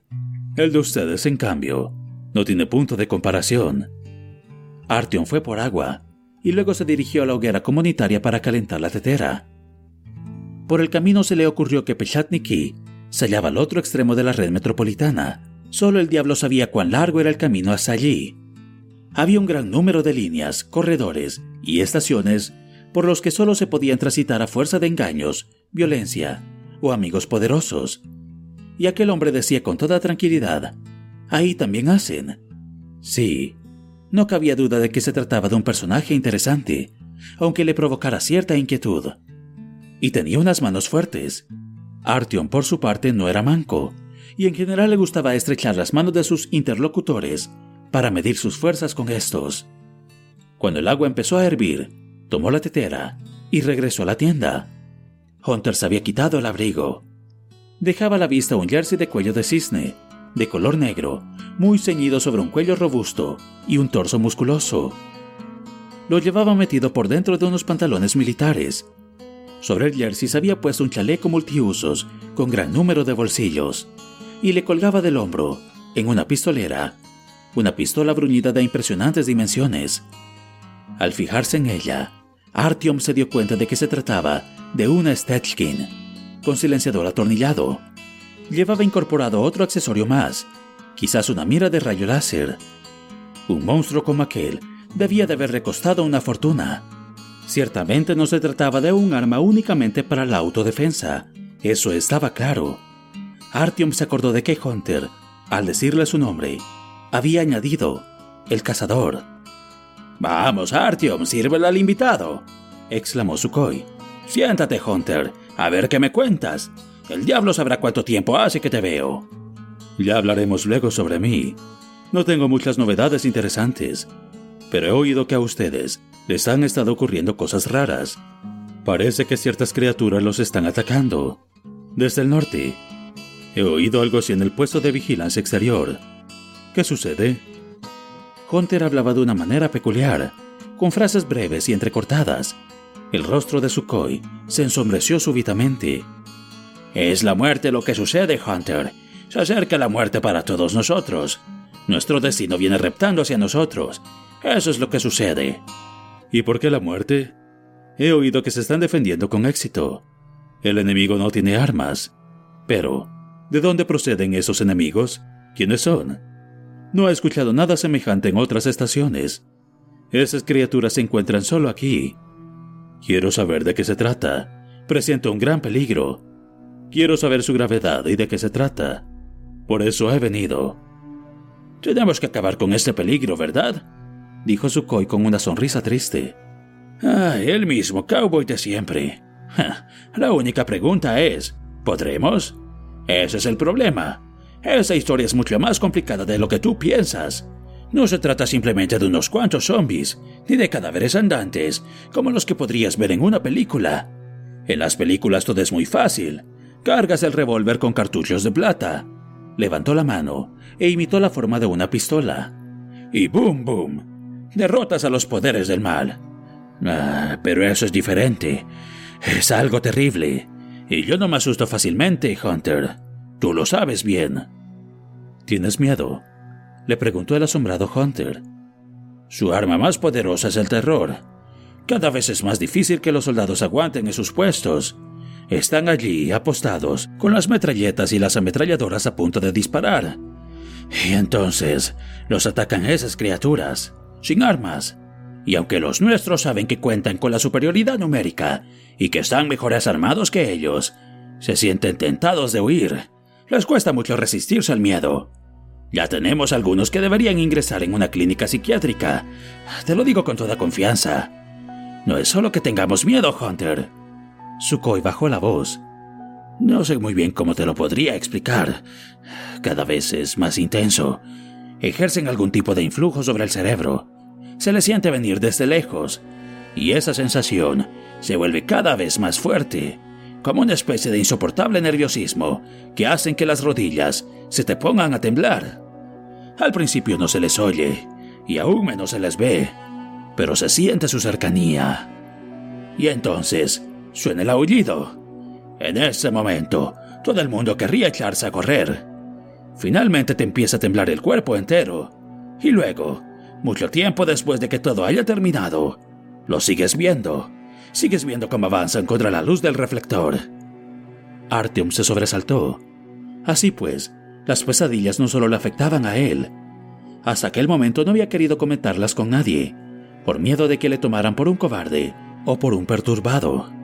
El de ustedes, en cambio, no tiene punto de comparación. Artyom fue por agua y luego se dirigió a la hoguera comunitaria para calentar la tetera. Por el camino se le ocurrió que Pechatniki se hallaba al otro extremo de la red metropolitana. Solo el diablo sabía cuán largo era el camino hasta allí. Había un gran número de líneas, corredores y estaciones por los que solo se podían transitar a fuerza de engaños, violencia o amigos poderosos. Y aquel hombre decía con toda tranquilidad, ahí también hacen. Sí, no cabía duda de que se trataba de un personaje interesante, aunque le provocara cierta inquietud. Y tenía unas manos fuertes. Artyom, por su parte, no era manco, y en general le gustaba estrechar las manos de sus interlocutores para medir sus fuerzas con estos. Cuando el agua empezó a hervir, tomó la tetera y regresó a la tienda. Hunter se había quitado el abrigo. Dejaba a la vista un jersey de cuello de cisne, de color negro, muy ceñido sobre un cuello robusto y un torso musculoso. Lo llevaba metido por dentro de unos pantalones militares. Sobre el jersey se había puesto un chaleco multiusos con gran número de bolsillos y le colgaba del hombro, en una pistolera, una pistola bruñida de impresionantes dimensiones. Al fijarse en ella, Artyom se dio cuenta de que se trataba de una Stechkin, con silenciador atornillado. Llevaba incorporado otro accesorio más, quizás una mira de rayo láser. Un monstruo como aquel debía de haber recostado una fortuna. Ciertamente no se trataba de un arma únicamente para la autodefensa, eso estaba claro. Artyom se acordó de que Hunter, al decirle su nombre, había añadido el cazador. Vamos, Artyom, sírvele al invitado, exclamó Sukhoi. Siéntate, Hunter, a ver qué me cuentas. El diablo sabrá cuánto tiempo hace que te veo. Ya hablaremos luego sobre mí. No tengo muchas novedades interesantes, pero he oído que a ustedes les han estado ocurriendo cosas raras. Parece que ciertas criaturas los están atacando. Desde el norte. He oído algo así en el puesto de vigilancia exterior. ¿Qué sucede? Hunter hablaba de una manera peculiar, con frases breves y entrecortadas. El rostro de Sukhoi se ensombreció súbitamente. Es la muerte lo que sucede, Hunter. Se acerca la muerte para todos nosotros. Nuestro destino viene reptando hacia nosotros. Eso es lo que sucede. ¿Y por qué la muerte? He oído que se están defendiendo con éxito. El enemigo no tiene armas. Pero, ¿De dónde proceden esos enemigos? ¿Quiénes son? No he escuchado nada semejante en otras estaciones. Esas criaturas se encuentran solo aquí. Quiero saber de qué se trata. Presiento un gran peligro. Quiero saber su gravedad y de qué se trata. Por eso he venido. Tenemos que acabar con este peligro, ¿verdad? Dijo Sukhoi con una sonrisa triste. Ah, el mismo cowboy de siempre. la única pregunta es, ¿podremos? Ese es el problema. Esa historia es mucho más complicada de lo que tú piensas. No se trata simplemente de unos cuantos zombies, ni de cadáveres andantes, como los que podrías ver en una película. En las películas todo es muy fácil. Cargas el revólver con cartuchos de plata. Levantó la mano e imitó la forma de una pistola. Y boom, boom. Derrotas a los poderes del mal. Ah, pero eso es diferente. Es algo terrible. Y yo no me asusto fácilmente, Hunter. Tú lo sabes bien. ¿Tienes miedo? Le preguntó el asombrado Hunter. Su arma más poderosa es el terror. Cada vez es más difícil que los soldados aguanten en sus puestos. Están allí, apostados, con las metralletas y las ametralladoras a punto de disparar. Y entonces los atacan esas criaturas, sin armas. Y aunque los nuestros saben que cuentan con la superioridad numérica y que están mejores armados que ellos, se sienten tentados de huir. Les cuesta mucho resistirse al miedo. Ya tenemos algunos que deberían ingresar en una clínica psiquiátrica. Te lo digo con toda confianza. No es solo que tengamos miedo, Hunter. Sukhoi bajó la voz. No sé muy bien cómo te lo podría explicar. Cada vez es más intenso. Ejercen algún tipo de influjo sobre el cerebro. Se le siente venir desde lejos. Y esa sensación se vuelve cada vez más fuerte, como una especie de insoportable nerviosismo que hacen que las rodillas se te pongan a temblar. Al principio no se les oye, y aún menos se les ve, pero se siente su cercanía. Y entonces suena el aullido. En ese momento, todo el mundo querría echarse a correr. Finalmente te empieza a temblar el cuerpo entero. Y luego, mucho tiempo después de que todo haya terminado, lo sigues viendo. Sigues viendo cómo avanzan contra la luz del reflector. Artyom se sobresaltó. Así pues, las pesadillas no solo le afectaban a él. Hasta aquel momento no había querido comentarlas con nadie, por miedo de que le tomaran por un cobarde o por un perturbado.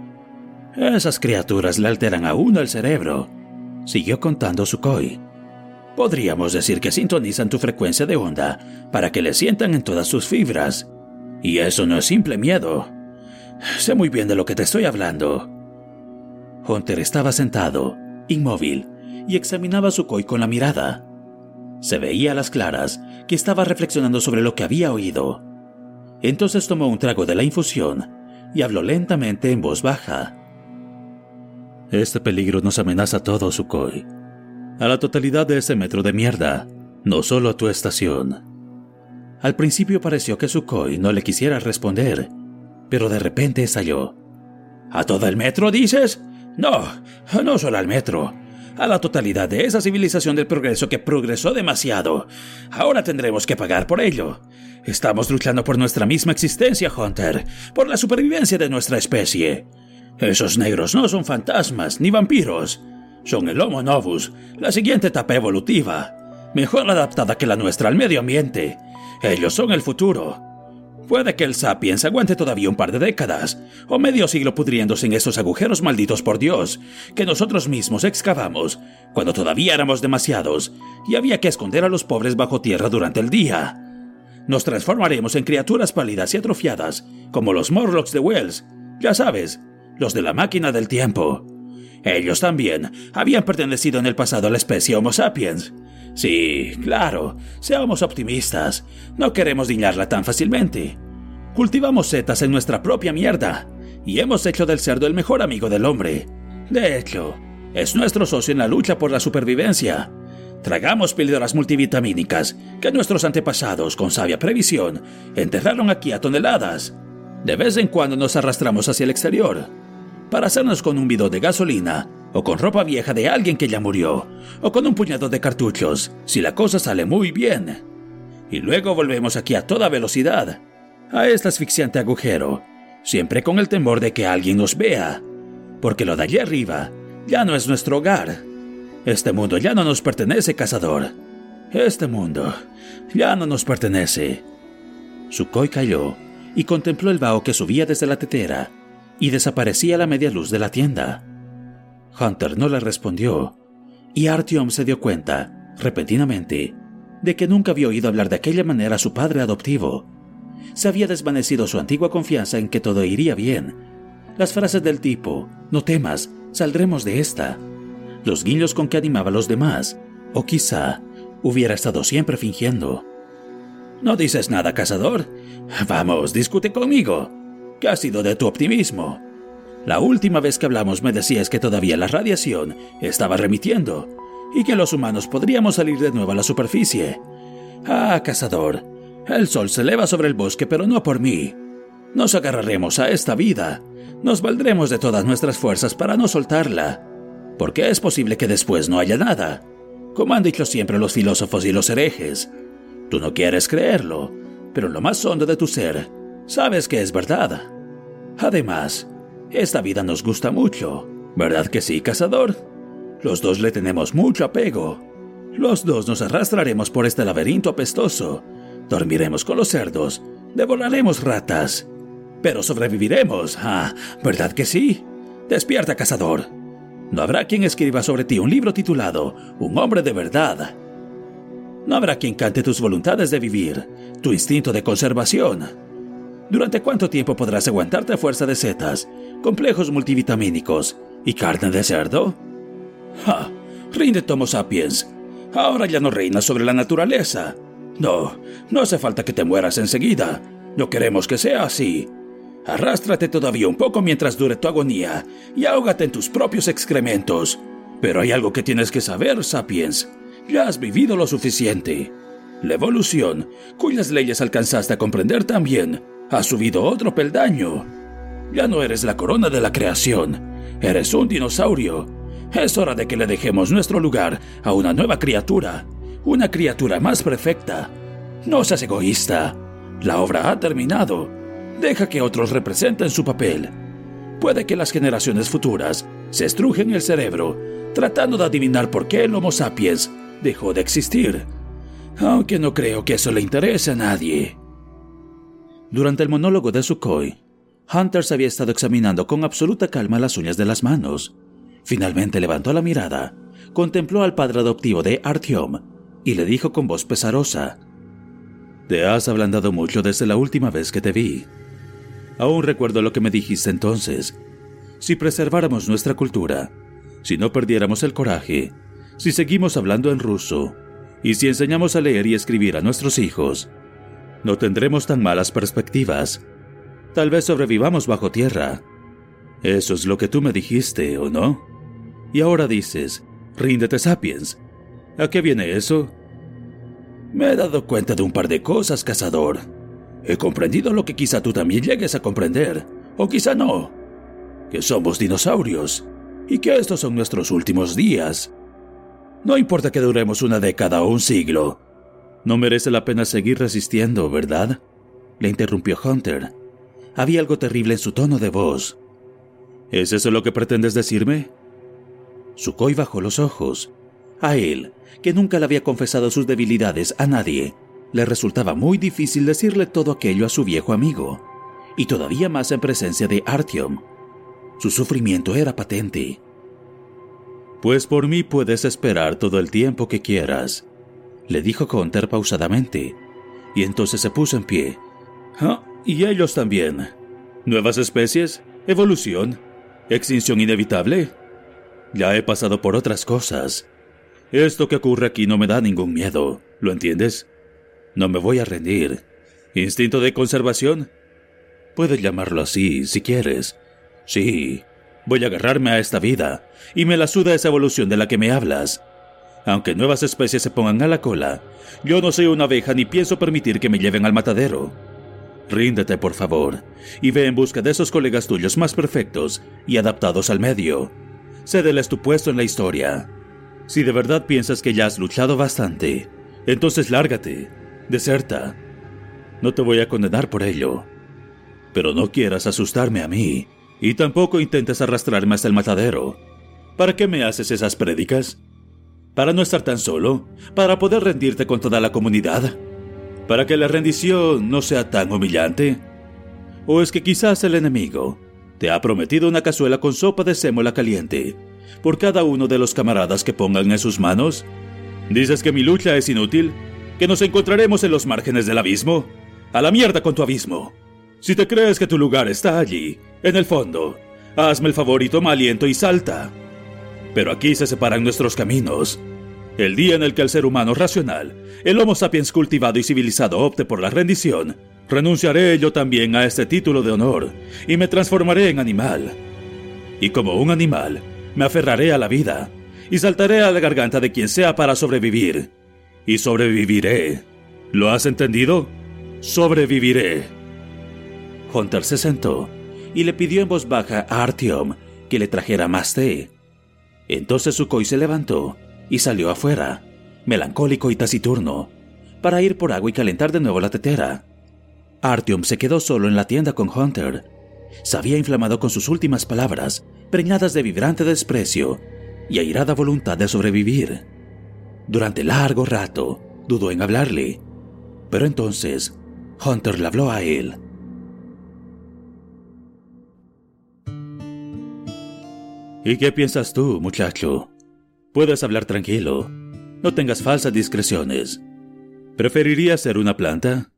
Esas criaturas le alteran a uno el cerebro, siguió contando Sukhoi. Podríamos decir que sintonizan tu frecuencia de onda para que le sientan en todas sus fibras. Y eso no es simple miedo. Sé muy bien de lo que te estoy hablando. Hunter estaba sentado, inmóvil, y examinaba a Sukhoi con la mirada. Se veía a las claras que estaba reflexionando sobre lo que había oído. Entonces tomó un trago de la infusión y habló lentamente en voz baja. Este peligro nos amenaza a todos, Sukhoi. A la totalidad de ese metro de mierda, no solo a tu estación. Al principio pareció que Sukhoi no le quisiera responder, pero de repente estalló. ¿A todo el metro, dices? No, no solo al metro. A la totalidad de esa civilización del progreso que progresó demasiado. Ahora tendremos que pagar por ello. Estamos luchando por nuestra misma existencia, Hunter, por la supervivencia de nuestra especie. Esos negros no son fantasmas ni vampiros. Son el Homo novus, la siguiente etapa evolutiva, mejor adaptada que la nuestra al medio ambiente. Ellos son el futuro. Puede que el sapiens aguante todavía un par de décadas, o medio siglo pudriéndose en esos agujeros malditos por Dios, que nosotros mismos excavamos, cuando todavía éramos demasiados, y había que esconder a los pobres bajo tierra durante el día. Nos transformaremos en criaturas pálidas y atrofiadas, como los Morlocks de Wells, ya sabes, los de la máquina del tiempo. Ellos también habían pertenecido en el pasado a la especie Homo sapiens. Sí, claro, seamos optimistas. No queremos diñarla tan fácilmente. Cultivamos setas en nuestra propia mierda y hemos hecho del cerdo el mejor amigo del hombre. De hecho, es nuestro socio en la lucha por la supervivencia. Tragamos píldoras multivitamínicas que nuestros antepasados, con sabia previsión, enterraron aquí a toneladas. De vez en cuando nos arrastramos hacia el exterior para hacernos con un bidón de gasolina, o con ropa vieja de alguien que ya murió, o con un puñado de cartuchos, si la cosa sale muy bien. Y luego volvemos aquí a toda velocidad, a este asfixiante agujero, siempre con el temor de que alguien nos vea, porque lo de allí arriba ya no es nuestro hogar. Este mundo ya no nos pertenece, cazador. Este mundo ya no nos pertenece. Sukhoi cayó y contempló el vaho que subía desde la tetera y desaparecía a la media luz de la tienda. Hunter no le respondió, y Artyom se dio cuenta, repentinamente, de que nunca había oído hablar de aquella manera a su padre adoptivo. Se había desvanecido su antigua confianza en que todo iría bien. Las frases del tipo, no temas, saldremos de esta. Los guiños con que animaba a los demás, o quizá hubiera estado siempre fingiendo. ¿No dices nada, cazador? Vamos, discute conmigo. ¿Qué ha sido de tu optimismo? La última vez que hablamos me decías que todavía la radiación estaba remitiendo y que los humanos podríamos salir de nuevo a la superficie. Ah, cazador, el sol se eleva sobre el bosque, pero no por mí. Nos agarraremos a esta vida. Nos valdremos de todas nuestras fuerzas para no soltarla. Porque es posible que después no haya nada. Como han dicho siempre los filósofos y los herejes. Tú no quieres creerlo, pero lo más hondo de tu ser, sabes que es verdad. Además, esta vida nos gusta mucho, ¿verdad que sí, cazador? Los dos le tenemos mucho apego. Los dos nos arrastraremos por este laberinto apestoso, dormiremos con los cerdos, devoraremos ratas. Pero sobreviviremos, ah, ¿verdad que sí? Despierta, cazador. No habrá quien escriba sobre ti un libro titulado Un hombre de verdad. No habrá quien cante tus voluntades de vivir, tu instinto de conservación, ¿Durante cuánto tiempo podrás aguantarte a fuerza de setas, complejos multivitamínicos y carne de cerdo? ¡Ja! Rinde Tomo Sapiens. Ahora ya no reinas sobre la naturaleza. No, no hace falta que te mueras enseguida. No queremos que sea así. Arrástrate todavía un poco mientras dure tu agonía y ahógate en tus propios excrementos. Pero hay algo que tienes que saber, Sapiens. Ya has vivido lo suficiente. La evolución, cuyas leyes alcanzaste a comprender también, Has subido otro peldaño. Ya no eres la corona de la creación, eres un dinosaurio. Es hora de que le dejemos nuestro lugar a una nueva criatura, una criatura más perfecta. No seas egoísta. La obra ha terminado. Deja que otros representen su papel. Puede que las generaciones futuras se estrujen el cerebro tratando de adivinar por qué el Homo sapiens dejó de existir. Aunque no creo que eso le interese a nadie. Durante el monólogo de Sukhoi, Hunter se había estado examinando con absoluta calma las uñas de las manos. Finalmente levantó la mirada, contempló al padre adoptivo de Artyom y le dijo con voz pesarosa: Te has ablandado mucho desde la última vez que te vi. Aún recuerdo lo que me dijiste entonces. Si preserváramos nuestra cultura, si no perdiéramos el coraje, si seguimos hablando en ruso, y si enseñamos a leer y escribir a nuestros hijos, no tendremos tan malas perspectivas. Tal vez sobrevivamos bajo tierra. Eso es lo que tú me dijiste, ¿o no? Y ahora dices, ríndete sapiens. ¿A qué viene eso? Me he dado cuenta de un par de cosas, cazador. He comprendido lo que quizá tú también llegues a comprender, o quizá no. Que somos dinosaurios, y que estos son nuestros últimos días. No importa que duremos una década o un siglo, no merece la pena seguir resistiendo, ¿verdad? Le interrumpió Hunter. Había algo terrible en su tono de voz. ¿Es eso lo que pretendes decirme? Sukhoi bajó los ojos. A él, que nunca le había confesado sus debilidades a nadie, le resultaba muy difícil decirle todo aquello a su viejo amigo, y todavía más en presencia de Artyom. Su sufrimiento era patente. Pues por mí puedes esperar todo el tiempo que quieras, le dijo Hunter pausadamente, y entonces se puso en pie. Ah, y ellos también. ¿Nuevas especies? ¿Evolución? ¿Extinción inevitable? Ya he pasado por otras cosas. Esto que ocurre aquí no me da ningún miedo, ¿lo entiendes? No me voy a rendir. ¿Instinto de conservación? Puedes llamarlo así, si quieres. Sí, voy a agarrarme a esta vida, y me la suda esa evolución de la que me hablas. Aunque nuevas especies se pongan a la cola, yo no soy una abeja ni pienso permitir que me lleven al matadero. Ríndete, por favor, y ve en busca de esos colegas tuyos más perfectos y adaptados al medio. Cédeles tu puesto en la historia. Si de verdad piensas que ya has luchado bastante, entonces lárgate, deserta. No te voy a condenar por ello. Pero no quieras asustarme a mí, y tampoco intentes arrastrarme hasta el matadero. ¿Para qué me haces esas prédicas? Para no estar tan solo, para poder rendirte con toda la comunidad, para que la rendición no sea tan humillante. ¿O es que quizás el enemigo te ha prometido una cazuela con sopa de sémola caliente por cada uno de los camaradas que pongan en sus manos? ¿Dices que mi lucha es inútil? ¿Que nos encontraremos en los márgenes del abismo? A la mierda con tu abismo. Si te crees que tu lugar está allí, en el fondo, hazme el favor y toma aliento y salta. Pero aquí se separan nuestros caminos. El día en el que el ser humano racional, el Homo sapiens cultivado y civilizado opte por la rendición, renunciaré yo también a este título de honor y me transformaré en animal. Y como un animal, me aferraré a la vida y saltaré a la garganta de quien sea para sobrevivir. Y sobreviviré. ¿Lo has entendido? Sobreviviré. Hunter se sentó y le pidió en voz baja a Artyom que le trajera más té. Entonces Sukhoi se levantó y salió afuera, melancólico y taciturno, para ir por agua y calentar de nuevo la tetera. Artyom se quedó solo en la tienda con Hunter. Se había inflamado con sus últimas palabras, preñadas de vibrante desprecio y airada voluntad de sobrevivir. Durante largo rato dudó en hablarle, pero entonces Hunter le habló a él. ¿Y qué piensas tú, muchacho? Puedes hablar tranquilo. No tengas falsas discreciones. ¿Preferirías ser una planta?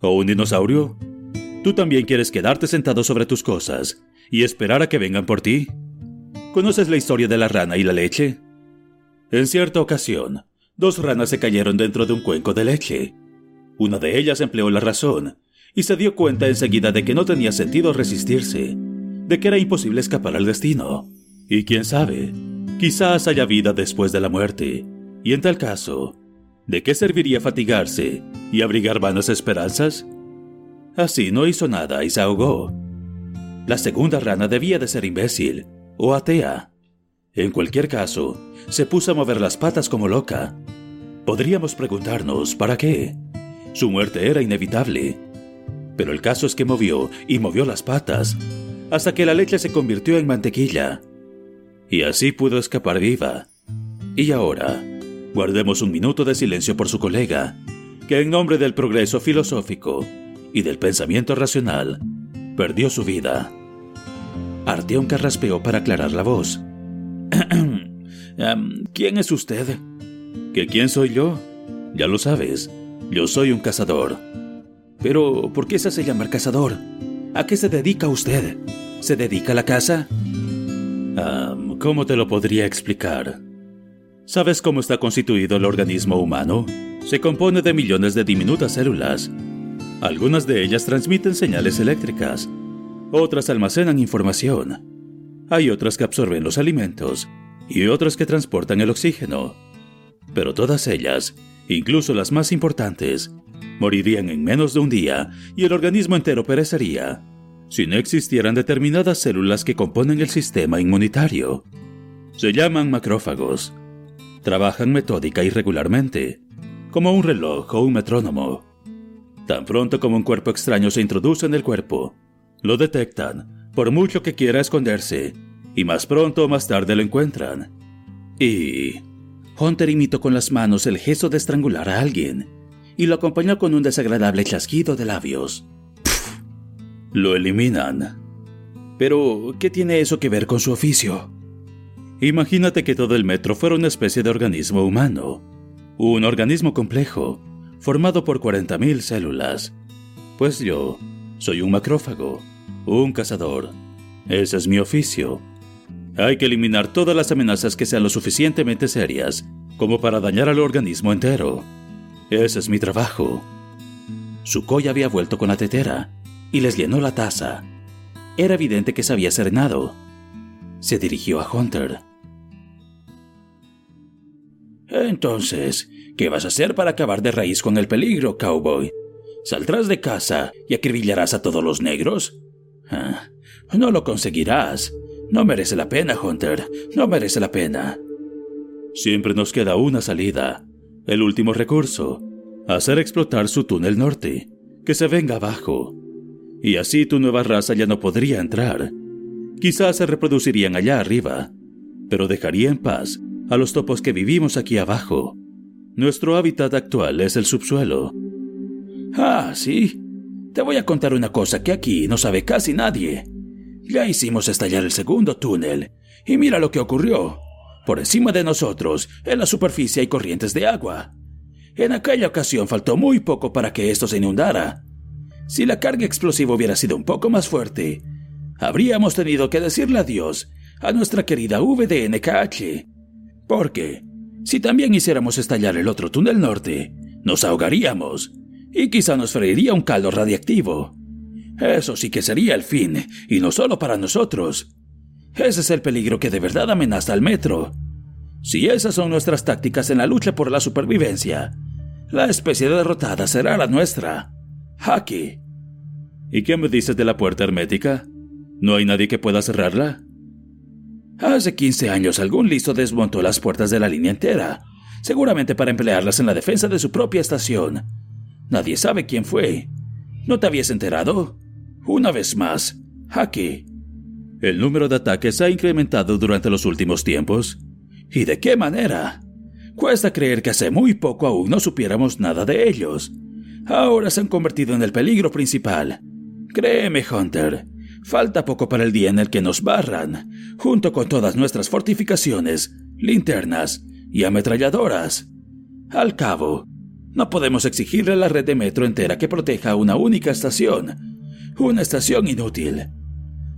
¿O un dinosaurio? ¿Tú también quieres quedarte sentado sobre tus cosas y esperar a que vengan por ti? ¿Conoces la historia de la rana y la leche? En cierta ocasión, dos ranas se cayeron dentro de un cuenco de leche. Una de ellas empleó la razón y se dio cuenta enseguida de que no tenía sentido resistirse, de que era imposible escapar al destino. Y quién sabe, quizás haya vida después de la muerte. Y en tal caso, ¿de qué serviría fatigarse y abrigar vanas esperanzas? Así no hizo nada y se ahogó. La segunda rana debía de ser imbécil o atea. En cualquier caso, se puso a mover las patas como loca. Podríamos preguntarnos, ¿para qué? Su muerte era inevitable. Pero el caso es que movió y movió las patas, hasta que la leche se convirtió en mantequilla y así pudo escapar viva. Y ahora, guardemos un minuto de silencio por su colega, que en nombre del progreso filosófico y del pensamiento racional, perdió su vida. Arteón carraspeó para aclarar la voz. ¿Quién es usted? ¿Que quién soy yo? Ya lo sabes, yo soy un cazador. Pero, ¿por qué se hace llamar cazador? ¿A qué se dedica usted? ¿Se dedica a la caza? ¿Cómo te lo podría explicar? ¿Sabes cómo está constituido el organismo humano? Se compone de millones de diminutas células. Algunas de ellas transmiten señales eléctricas, otras almacenan información. Hay otras que absorben los alimentos y otras que transportan el oxígeno. Pero todas ellas, incluso las más importantes, morirían en menos de un día y el organismo entero perecería si no existieran determinadas células que componen el sistema inmunitario. Se llaman macrófagos. Trabajan metódica y regularmente, como un reloj o un metrónomo. Tan pronto como un cuerpo extraño se introduce en el cuerpo, lo detectan, por mucho que quiera esconderse, y más pronto o más tarde lo encuentran. Y... Hunter imitó con las manos el gesto de estrangular a alguien, y lo acompañó con un desagradable chasquido de labios lo eliminan. Pero, ¿qué tiene eso que ver con su oficio? Imagínate que todo el metro fuera una especie de organismo humano. Un organismo complejo, formado por 40.000 células. Pues yo soy un macrófago, un cazador. Ese es mi oficio. Hay que eliminar todas las amenazas que sean lo suficientemente serias como para dañar al organismo entero. Ese es mi trabajo. Sukhoi había vuelto con la tetera y les llenó la taza. Era evidente que se había serenado. Se dirigió a Hunter. Entonces, ¿qué vas a hacer para acabar de raíz con el peligro, cowboy? ¿Saldrás de casa y acribillarás a todos los negros? Ah, no lo conseguirás. No merece la pena, Hunter. No merece la pena. Siempre nos queda una salida. El último recurso. Hacer explotar su túnel norte. Que se venga abajo y así tu nueva raza ya no podría entrar. Quizás se reproducirían allá arriba, pero dejaría en paz a los topos que vivimos aquí abajo. Nuestro hábitat actual es el subsuelo. Ah, sí. Te voy a contar una cosa que aquí no sabe casi nadie. Ya hicimos estallar el segundo túnel, y mira lo que ocurrió. Por encima de nosotros, en la superficie hay corrientes de agua. En aquella ocasión faltó muy poco para que esto se inundara. Si la carga explosiva hubiera sido un poco más fuerte, habríamos tenido que decirle adiós a nuestra querida VDNKH. Porque, si también hiciéramos estallar el otro túnel norte, nos ahogaríamos y quizá nos freiría un caldo radiactivo. Eso sí que sería el fin, y no solo para nosotros. Ese es el peligro que de verdad amenaza al metro. Si esas son nuestras tácticas en la lucha por la supervivencia, la especie derrotada será la nuestra. Haki. ¿Y qué me dices de la puerta hermética? ¿No hay nadie que pueda cerrarla? Hace 15 años algún listo desmontó las puertas de la línea entera, seguramente para emplearlas en la defensa de su propia estación. Nadie sabe quién fue. ¿No te habías enterado? Una vez más, Haki. El número de ataques ha incrementado durante los últimos tiempos. ¿Y de qué manera? Cuesta creer que hace muy poco aún no supiéramos nada de ellos. Ahora se han convertido en el peligro principal. Créeme, Hunter, falta poco para el día en el que nos barran, junto con todas nuestras fortificaciones, linternas y ametralladoras. Al cabo, no podemos exigirle a la red de metro entera que proteja una única estación. Una estación inútil.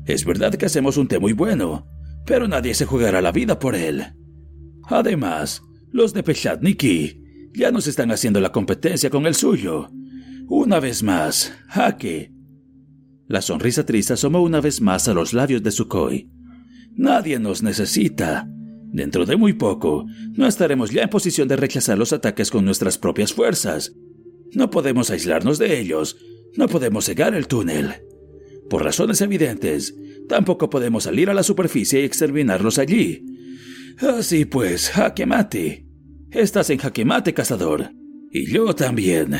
Es verdad que hacemos un té muy bueno, pero nadie se jugará la vida por él. Además, los de Pechatniki ya nos están haciendo la competencia con el suyo. Una vez más, jaque. La sonrisa triste asomó una vez más a los labios de Sukhoi. Nadie nos necesita. Dentro de muy poco, no estaremos ya en posición de rechazar los ataques con nuestras propias fuerzas. No podemos aislarnos de ellos, no podemos cegar el túnel. Por razones evidentes, tampoco podemos salir a la superficie y exterminarlos allí. Así pues, jaque mate. Estás en jaque mate, cazador. Y yo también.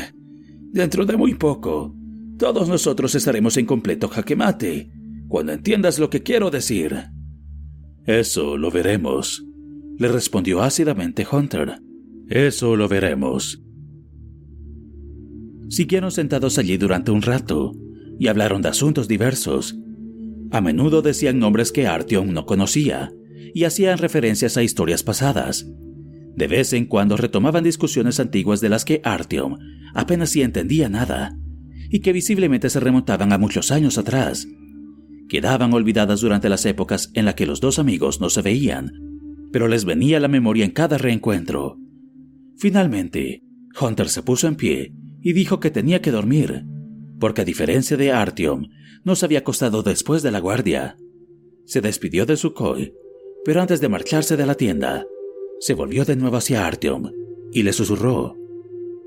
Dentro de muy poco, todos nosotros estaremos en completo jaque mate, cuando entiendas lo que quiero decir. Eso lo veremos, le respondió ácidamente Hunter. Eso lo veremos. Siguieron sentados allí durante un rato, y hablaron de asuntos diversos. A menudo decían nombres que Artyom no conocía y hacían referencias a historias pasadas. De vez en cuando retomaban discusiones antiguas de las que Artyom apenas si entendía nada y que visiblemente se remontaban a muchos años atrás. Quedaban olvidadas durante las épocas en las que los dos amigos no se veían, pero les venía la memoria en cada reencuentro. Finalmente, Hunter se puso en pie y dijo que tenía que dormir porque a diferencia de Artyom, no se había acostado después de la guardia. Se despidió de Sukhoi, pero antes de marcharse de la tienda, se volvió de nuevo hacia Artyom y le susurró,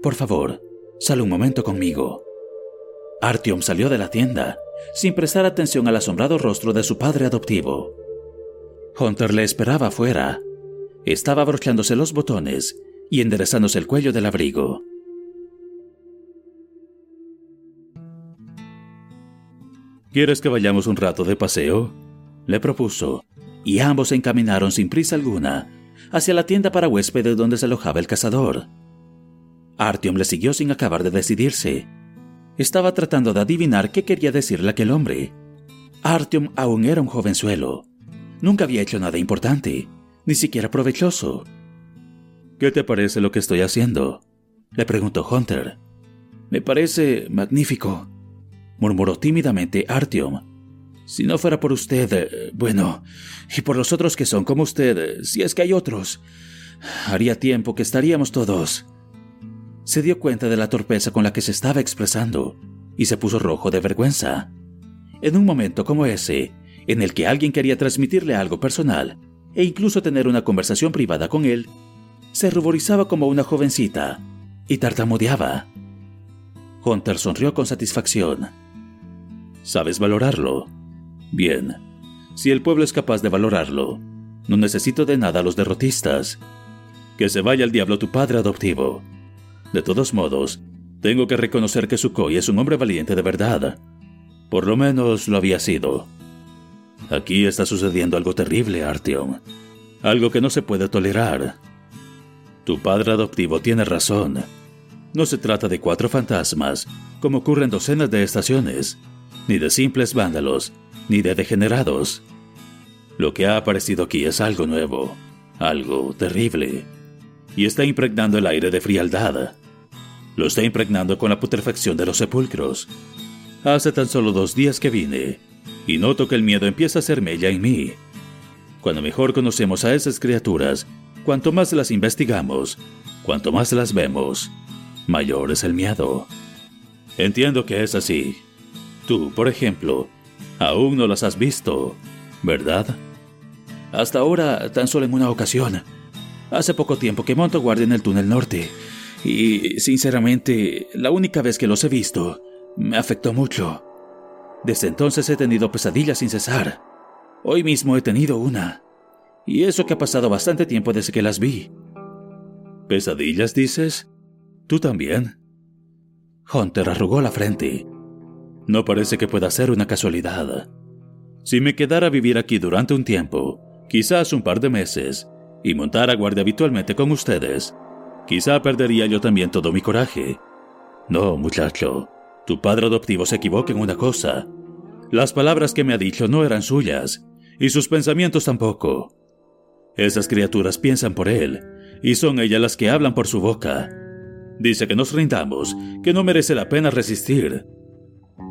Por favor, sal un momento conmigo. Artyom salió de la tienda, sin prestar atención al asombrado rostro de su padre adoptivo. Hunter le esperaba afuera. Estaba abrochándose los botones y enderezándose el cuello del abrigo. ¿Quieres que vayamos un rato de paseo? Le propuso, y ambos se encaminaron sin prisa alguna hacia la tienda para huéspedes donde se alojaba el cazador. Artyom le siguió sin acabar de decidirse. Estaba tratando de adivinar qué quería decirle aquel hombre. Artyom aún era un jovenzuelo. Nunca había hecho nada importante, ni siquiera provechoso. ¿Qué te parece lo que estoy haciendo? Le preguntó Hunter. Me parece magnífico, murmuró tímidamente Artyom. Si no fuera por usted, eh, bueno, y por los otros que son como usted, eh, si es que hay otros, haría tiempo que estaríamos todos. Se dio cuenta de la torpeza con la que se estaba expresando y se puso rojo de vergüenza. En un momento como ese, en el que alguien quería transmitirle algo personal e incluso tener una conversación privada con él, se ruborizaba como una jovencita y tartamudeaba. Hunter sonrió con satisfacción. ¿Sabes valorarlo? Bien. Si el pueblo es capaz de valorarlo, no necesito de nada a los derrotistas. Que se vaya al diablo tu padre adoptivo. De todos modos, tengo que reconocer que Sukhoi es un hombre valiente de verdad. Por lo menos lo había sido. Aquí está sucediendo algo terrible, Artyom. Algo que no se puede tolerar. Tu padre adoptivo tiene razón. No se trata de cuatro fantasmas, como ocurre en docenas de estaciones, ni de simples vándalos, ni de degenerados. Lo que ha aparecido aquí es algo nuevo, algo terrible, y está impregnando el aire de frialdad. Lo está impregnando con la putrefacción de los sepulcros. Hace tan solo dos días que vine, y noto que el miedo empieza a ser mella en mí. Cuando mejor conocemos a esas criaturas, cuanto más las investigamos, cuanto más las vemos, mayor es el miedo. Entiendo que es así. Tú, por ejemplo, aún no las has visto, ¿verdad? Hasta ahora, tan solo en una ocasión. Hace poco tiempo que monto guardia en el túnel norte. Y, sinceramente, la única vez que los he visto, me afectó mucho. Desde entonces he tenido pesadillas sin cesar. Hoy mismo he tenido una. Y eso que ha pasado bastante tiempo desde que las vi. ¿Pesadillas, dices? ¿Tú también? Hunter arrugó la frente. No parece que pueda ser una casualidad. Si me quedara a vivir aquí durante un tiempo, quizás un par de meses, y montara guardia habitualmente con ustedes, quizá perdería yo también todo mi coraje. No, muchacho, tu padre adoptivo se equivoca en una cosa. Las palabras que me ha dicho no eran suyas, y sus pensamientos tampoco. Esas criaturas piensan por él, y son ellas las que hablan por su boca. Dice que nos rindamos, que no merece la pena resistir.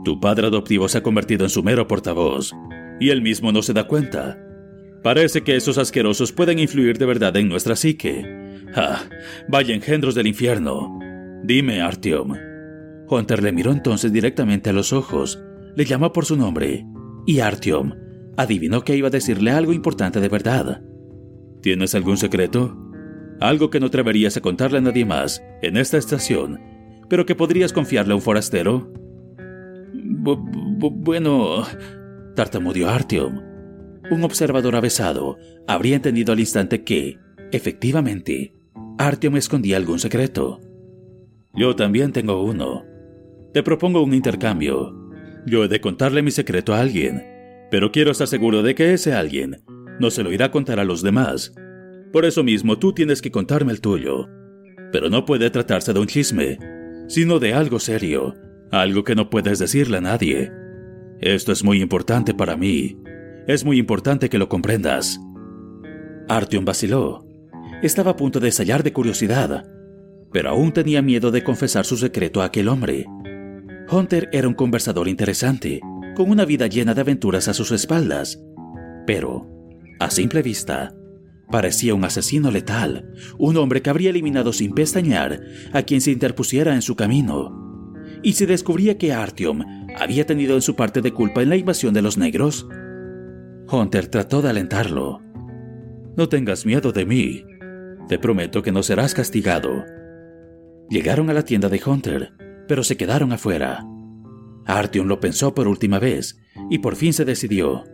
Tu padre adoptivo se ha convertido en su mero portavoz, y él mismo no se da cuenta. Parece que esos asquerosos pueden influir de verdad en nuestra psique. Ah, vaya engendros del infierno. Dime, Artyom. Hunter le miró entonces directamente a los ojos, le llamó por su nombre, y Artyom adivinó que iba a decirle algo importante de verdad. ¿Tienes algún secreto? Algo que no atreverías a contarle a nadie más en esta estación, pero que podrías confiarle a un forastero. Bueno, tartamudeó Artyom. Un observador avesado habría entendido al instante que, efectivamente, Artyom escondía algún secreto. Yo también tengo uno. Te propongo un intercambio. Yo he de contarle mi secreto a alguien, pero quiero estar seguro de que ese alguien no se lo irá a contar a los demás por eso mismo tú tienes que contarme el tuyo. Pero no puede tratarse de un chisme, sino de algo serio, algo que no puedes decirle a nadie. Esto es muy importante para mí. Es muy importante que lo comprendas. Artyom vaciló. Estaba a punto de estallar de curiosidad, pero aún tenía miedo de confesar su secreto a aquel hombre. Hunter era un conversador interesante, con una vida llena de aventuras a sus espaldas, pero, a simple vista, Parecía un asesino letal, un hombre que habría eliminado sin pestañear a quien se interpusiera en su camino. Y se descubría que Artyom había tenido en su parte de culpa en la invasión de los negros. Hunter trató de alentarlo. No tengas miedo de mí. Te prometo que no serás castigado. Llegaron a la tienda de Hunter, pero se quedaron afuera. Artyom lo pensó por última vez y por fin se decidió.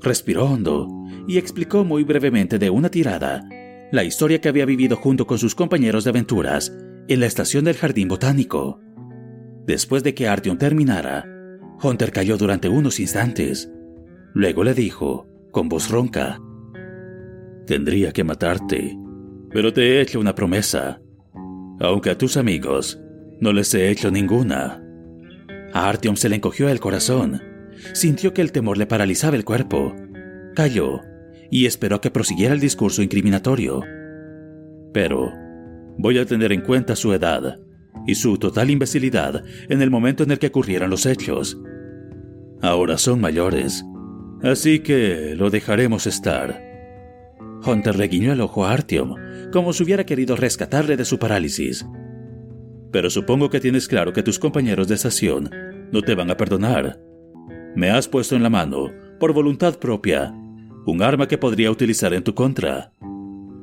Respiró hondo y explicó muy brevemente de una tirada la historia que había vivido junto con sus compañeros de aventuras en la estación del jardín botánico. Después de que Artyom terminara, Hunter cayó durante unos instantes. Luego le dijo, con voz ronca, Tendría que matarte, pero te he hecho una promesa, aunque a tus amigos no les he hecho ninguna. A Artyom se le encogió el corazón sintió que el temor le paralizaba el cuerpo. Calló y esperó que prosiguiera el discurso incriminatorio. Pero voy a tener en cuenta su edad y su total imbecilidad en el momento en el que ocurrieron los hechos. Ahora son mayores, así que lo dejaremos estar. Hunter reguiñó el ojo a Artyom, como si hubiera querido rescatarle de su parálisis. Pero supongo que tienes claro que tus compañeros de estación no te van a perdonar. Me has puesto en la mano, por voluntad propia, un arma que podría utilizar en tu contra.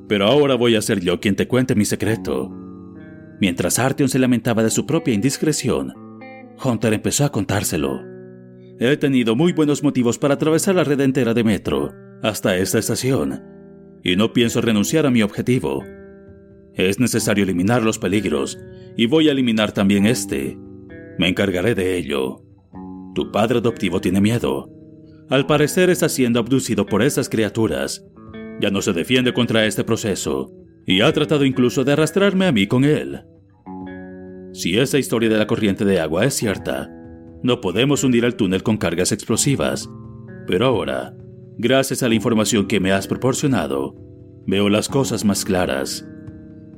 Pero ahora voy a ser yo quien te cuente mi secreto. Mientras Artyom se lamentaba de su propia indiscreción, Hunter empezó a contárselo. He tenido muy buenos motivos para atravesar la red entera de metro hasta esta estación, y no pienso renunciar a mi objetivo. Es necesario eliminar los peligros, y voy a eliminar también este. Me encargaré de ello. Tu padre adoptivo tiene miedo. Al parecer está siendo abducido por esas criaturas. Ya no se defiende contra este proceso y ha tratado incluso de arrastrarme a mí con él. Si esa historia de la corriente de agua es cierta, no podemos hundir el túnel con cargas explosivas. Pero ahora, gracias a la información que me has proporcionado, veo las cosas más claras.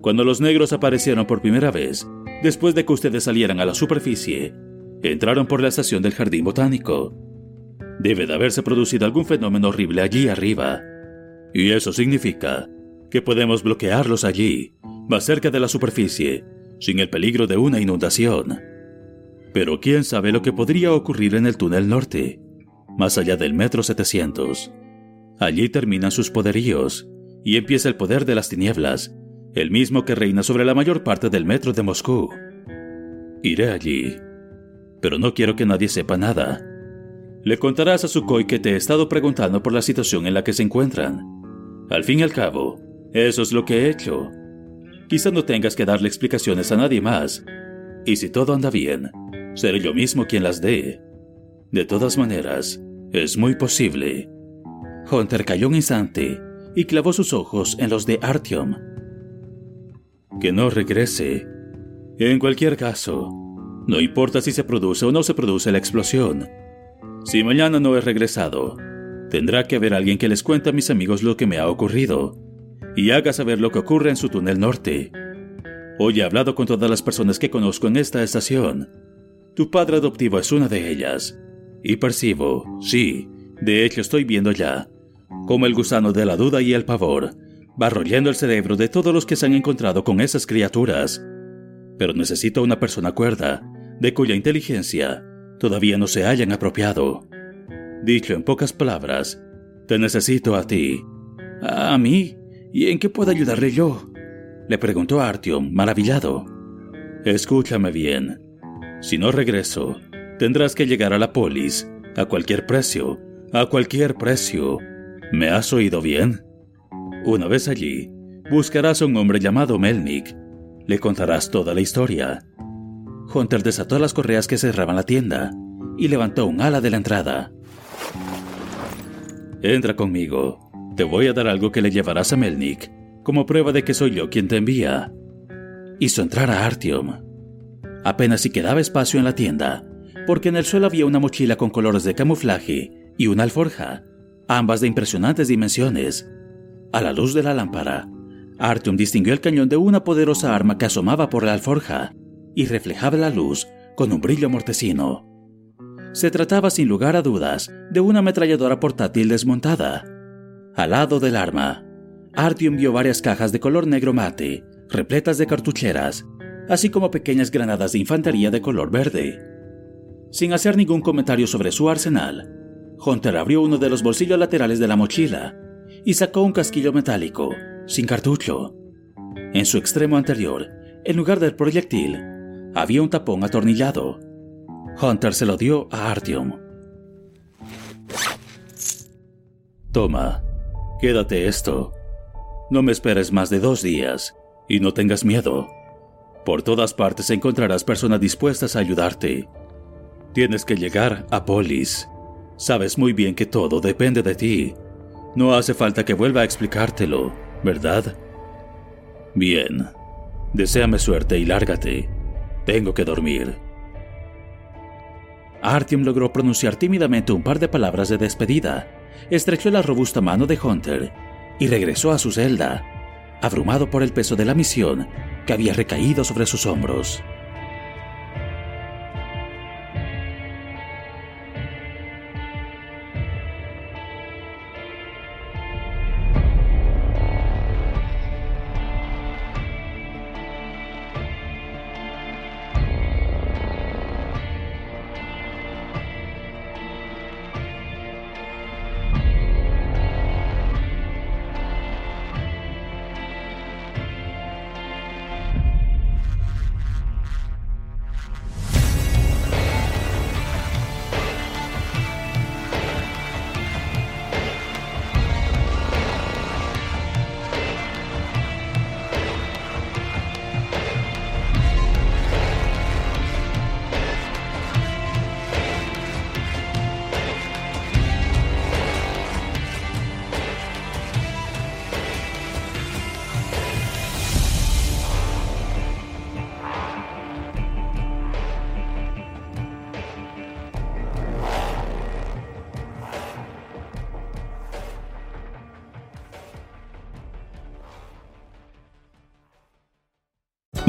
Cuando los negros aparecieron por primera vez, después de que ustedes salieran a la superficie, entraron por la estación del jardín botánico. Debe de haberse producido algún fenómeno horrible allí arriba. Y eso significa que podemos bloquearlos allí, más cerca de la superficie, sin el peligro de una inundación. Pero quién sabe lo que podría ocurrir en el túnel norte, más allá del metro 700. Allí terminan sus poderíos y empieza el poder de las tinieblas, el mismo que reina sobre la mayor parte del metro de Moscú. Iré allí, pero no quiero que nadie sepa nada. Le contarás a Sukhoi que te he estado preguntando por la situación en la que se encuentran. Al fin y al cabo, eso es lo que he hecho. Quizá no tengas que darle explicaciones a nadie más. Y si todo anda bien, seré yo mismo quien las dé. De todas maneras, es muy posible. Hunter cayó un instante y clavó sus ojos en los de Artyom. Que no regrese. En cualquier caso, no importa si se produce o no se produce la explosión. Si mañana no he regresado, tendrá que haber alguien que les cuente a mis amigos lo que me ha ocurrido y haga saber lo que ocurre en su túnel norte. Hoy he hablado con todas las personas que conozco en esta estación tu padre adoptivo es una de ellas. Y percibo, sí, de hecho estoy viendo ya, como el gusano de la duda y el pavor va rollando el cerebro de todos los que se han encontrado con esas criaturas. Pero necesito una persona cuerda, de cuya inteligencia todavía no se hayan apropiado. Dicho en pocas palabras, te necesito a ti. ¿A mí? ¿Y en qué puedo ayudarle yo? Le preguntó Artyom, maravillado. Escúchame bien. Si no regreso, tendrás que llegar a la polis, a cualquier precio, a cualquier precio. ¿Me has oído bien? Una vez allí, buscarás a un hombre llamado Melnik. Le contarás toda la historia. Hunter desató las correas que cerraban la tienda y levantó un ala de la entrada. Entra conmigo. Te voy a dar algo que le llevarás a Melnik, como prueba de que soy yo quien te envía. Hizo entrar a Artyom. Apenas si quedaba espacio en la tienda, porque en el suelo había una mochila con colores de camuflaje y una alforja, ambas de impresionantes dimensiones. A la luz de la lámpara, Artyom distinguió el cañón de una poderosa arma que asomaba por la alforja y reflejaba la luz con un brillo mortecino. Se trataba sin lugar a dudas de una ametralladora portátil desmontada. Al lado del arma, Artyom vio varias cajas de color negro mate, repletas de cartucheras así como pequeñas granadas de infantería de color verde. Sin hacer ningún comentario sobre su arsenal, Hunter abrió uno de los bolsillos laterales de la mochila y sacó un casquillo metálico, sin cartucho. En su extremo anterior, en lugar del proyectil, había un tapón atornillado. Hunter se lo dio a Artyom. Toma, quédate esto. No me esperes más de dos días y no tengas miedo. Por todas partes encontrarás personas dispuestas a ayudarte. Tienes que llegar a Polis. Sabes muy bien que todo depende de ti. No hace falta que vuelva a explicártelo, ¿verdad? Bien. Deseame suerte y lárgate. Tengo que dormir. Artyom logró pronunciar tímidamente un par de palabras de despedida, estrechó la robusta mano de Hunter y regresó a su celda, abrumado por el peso de la misión que había recaído sobre sus hombros.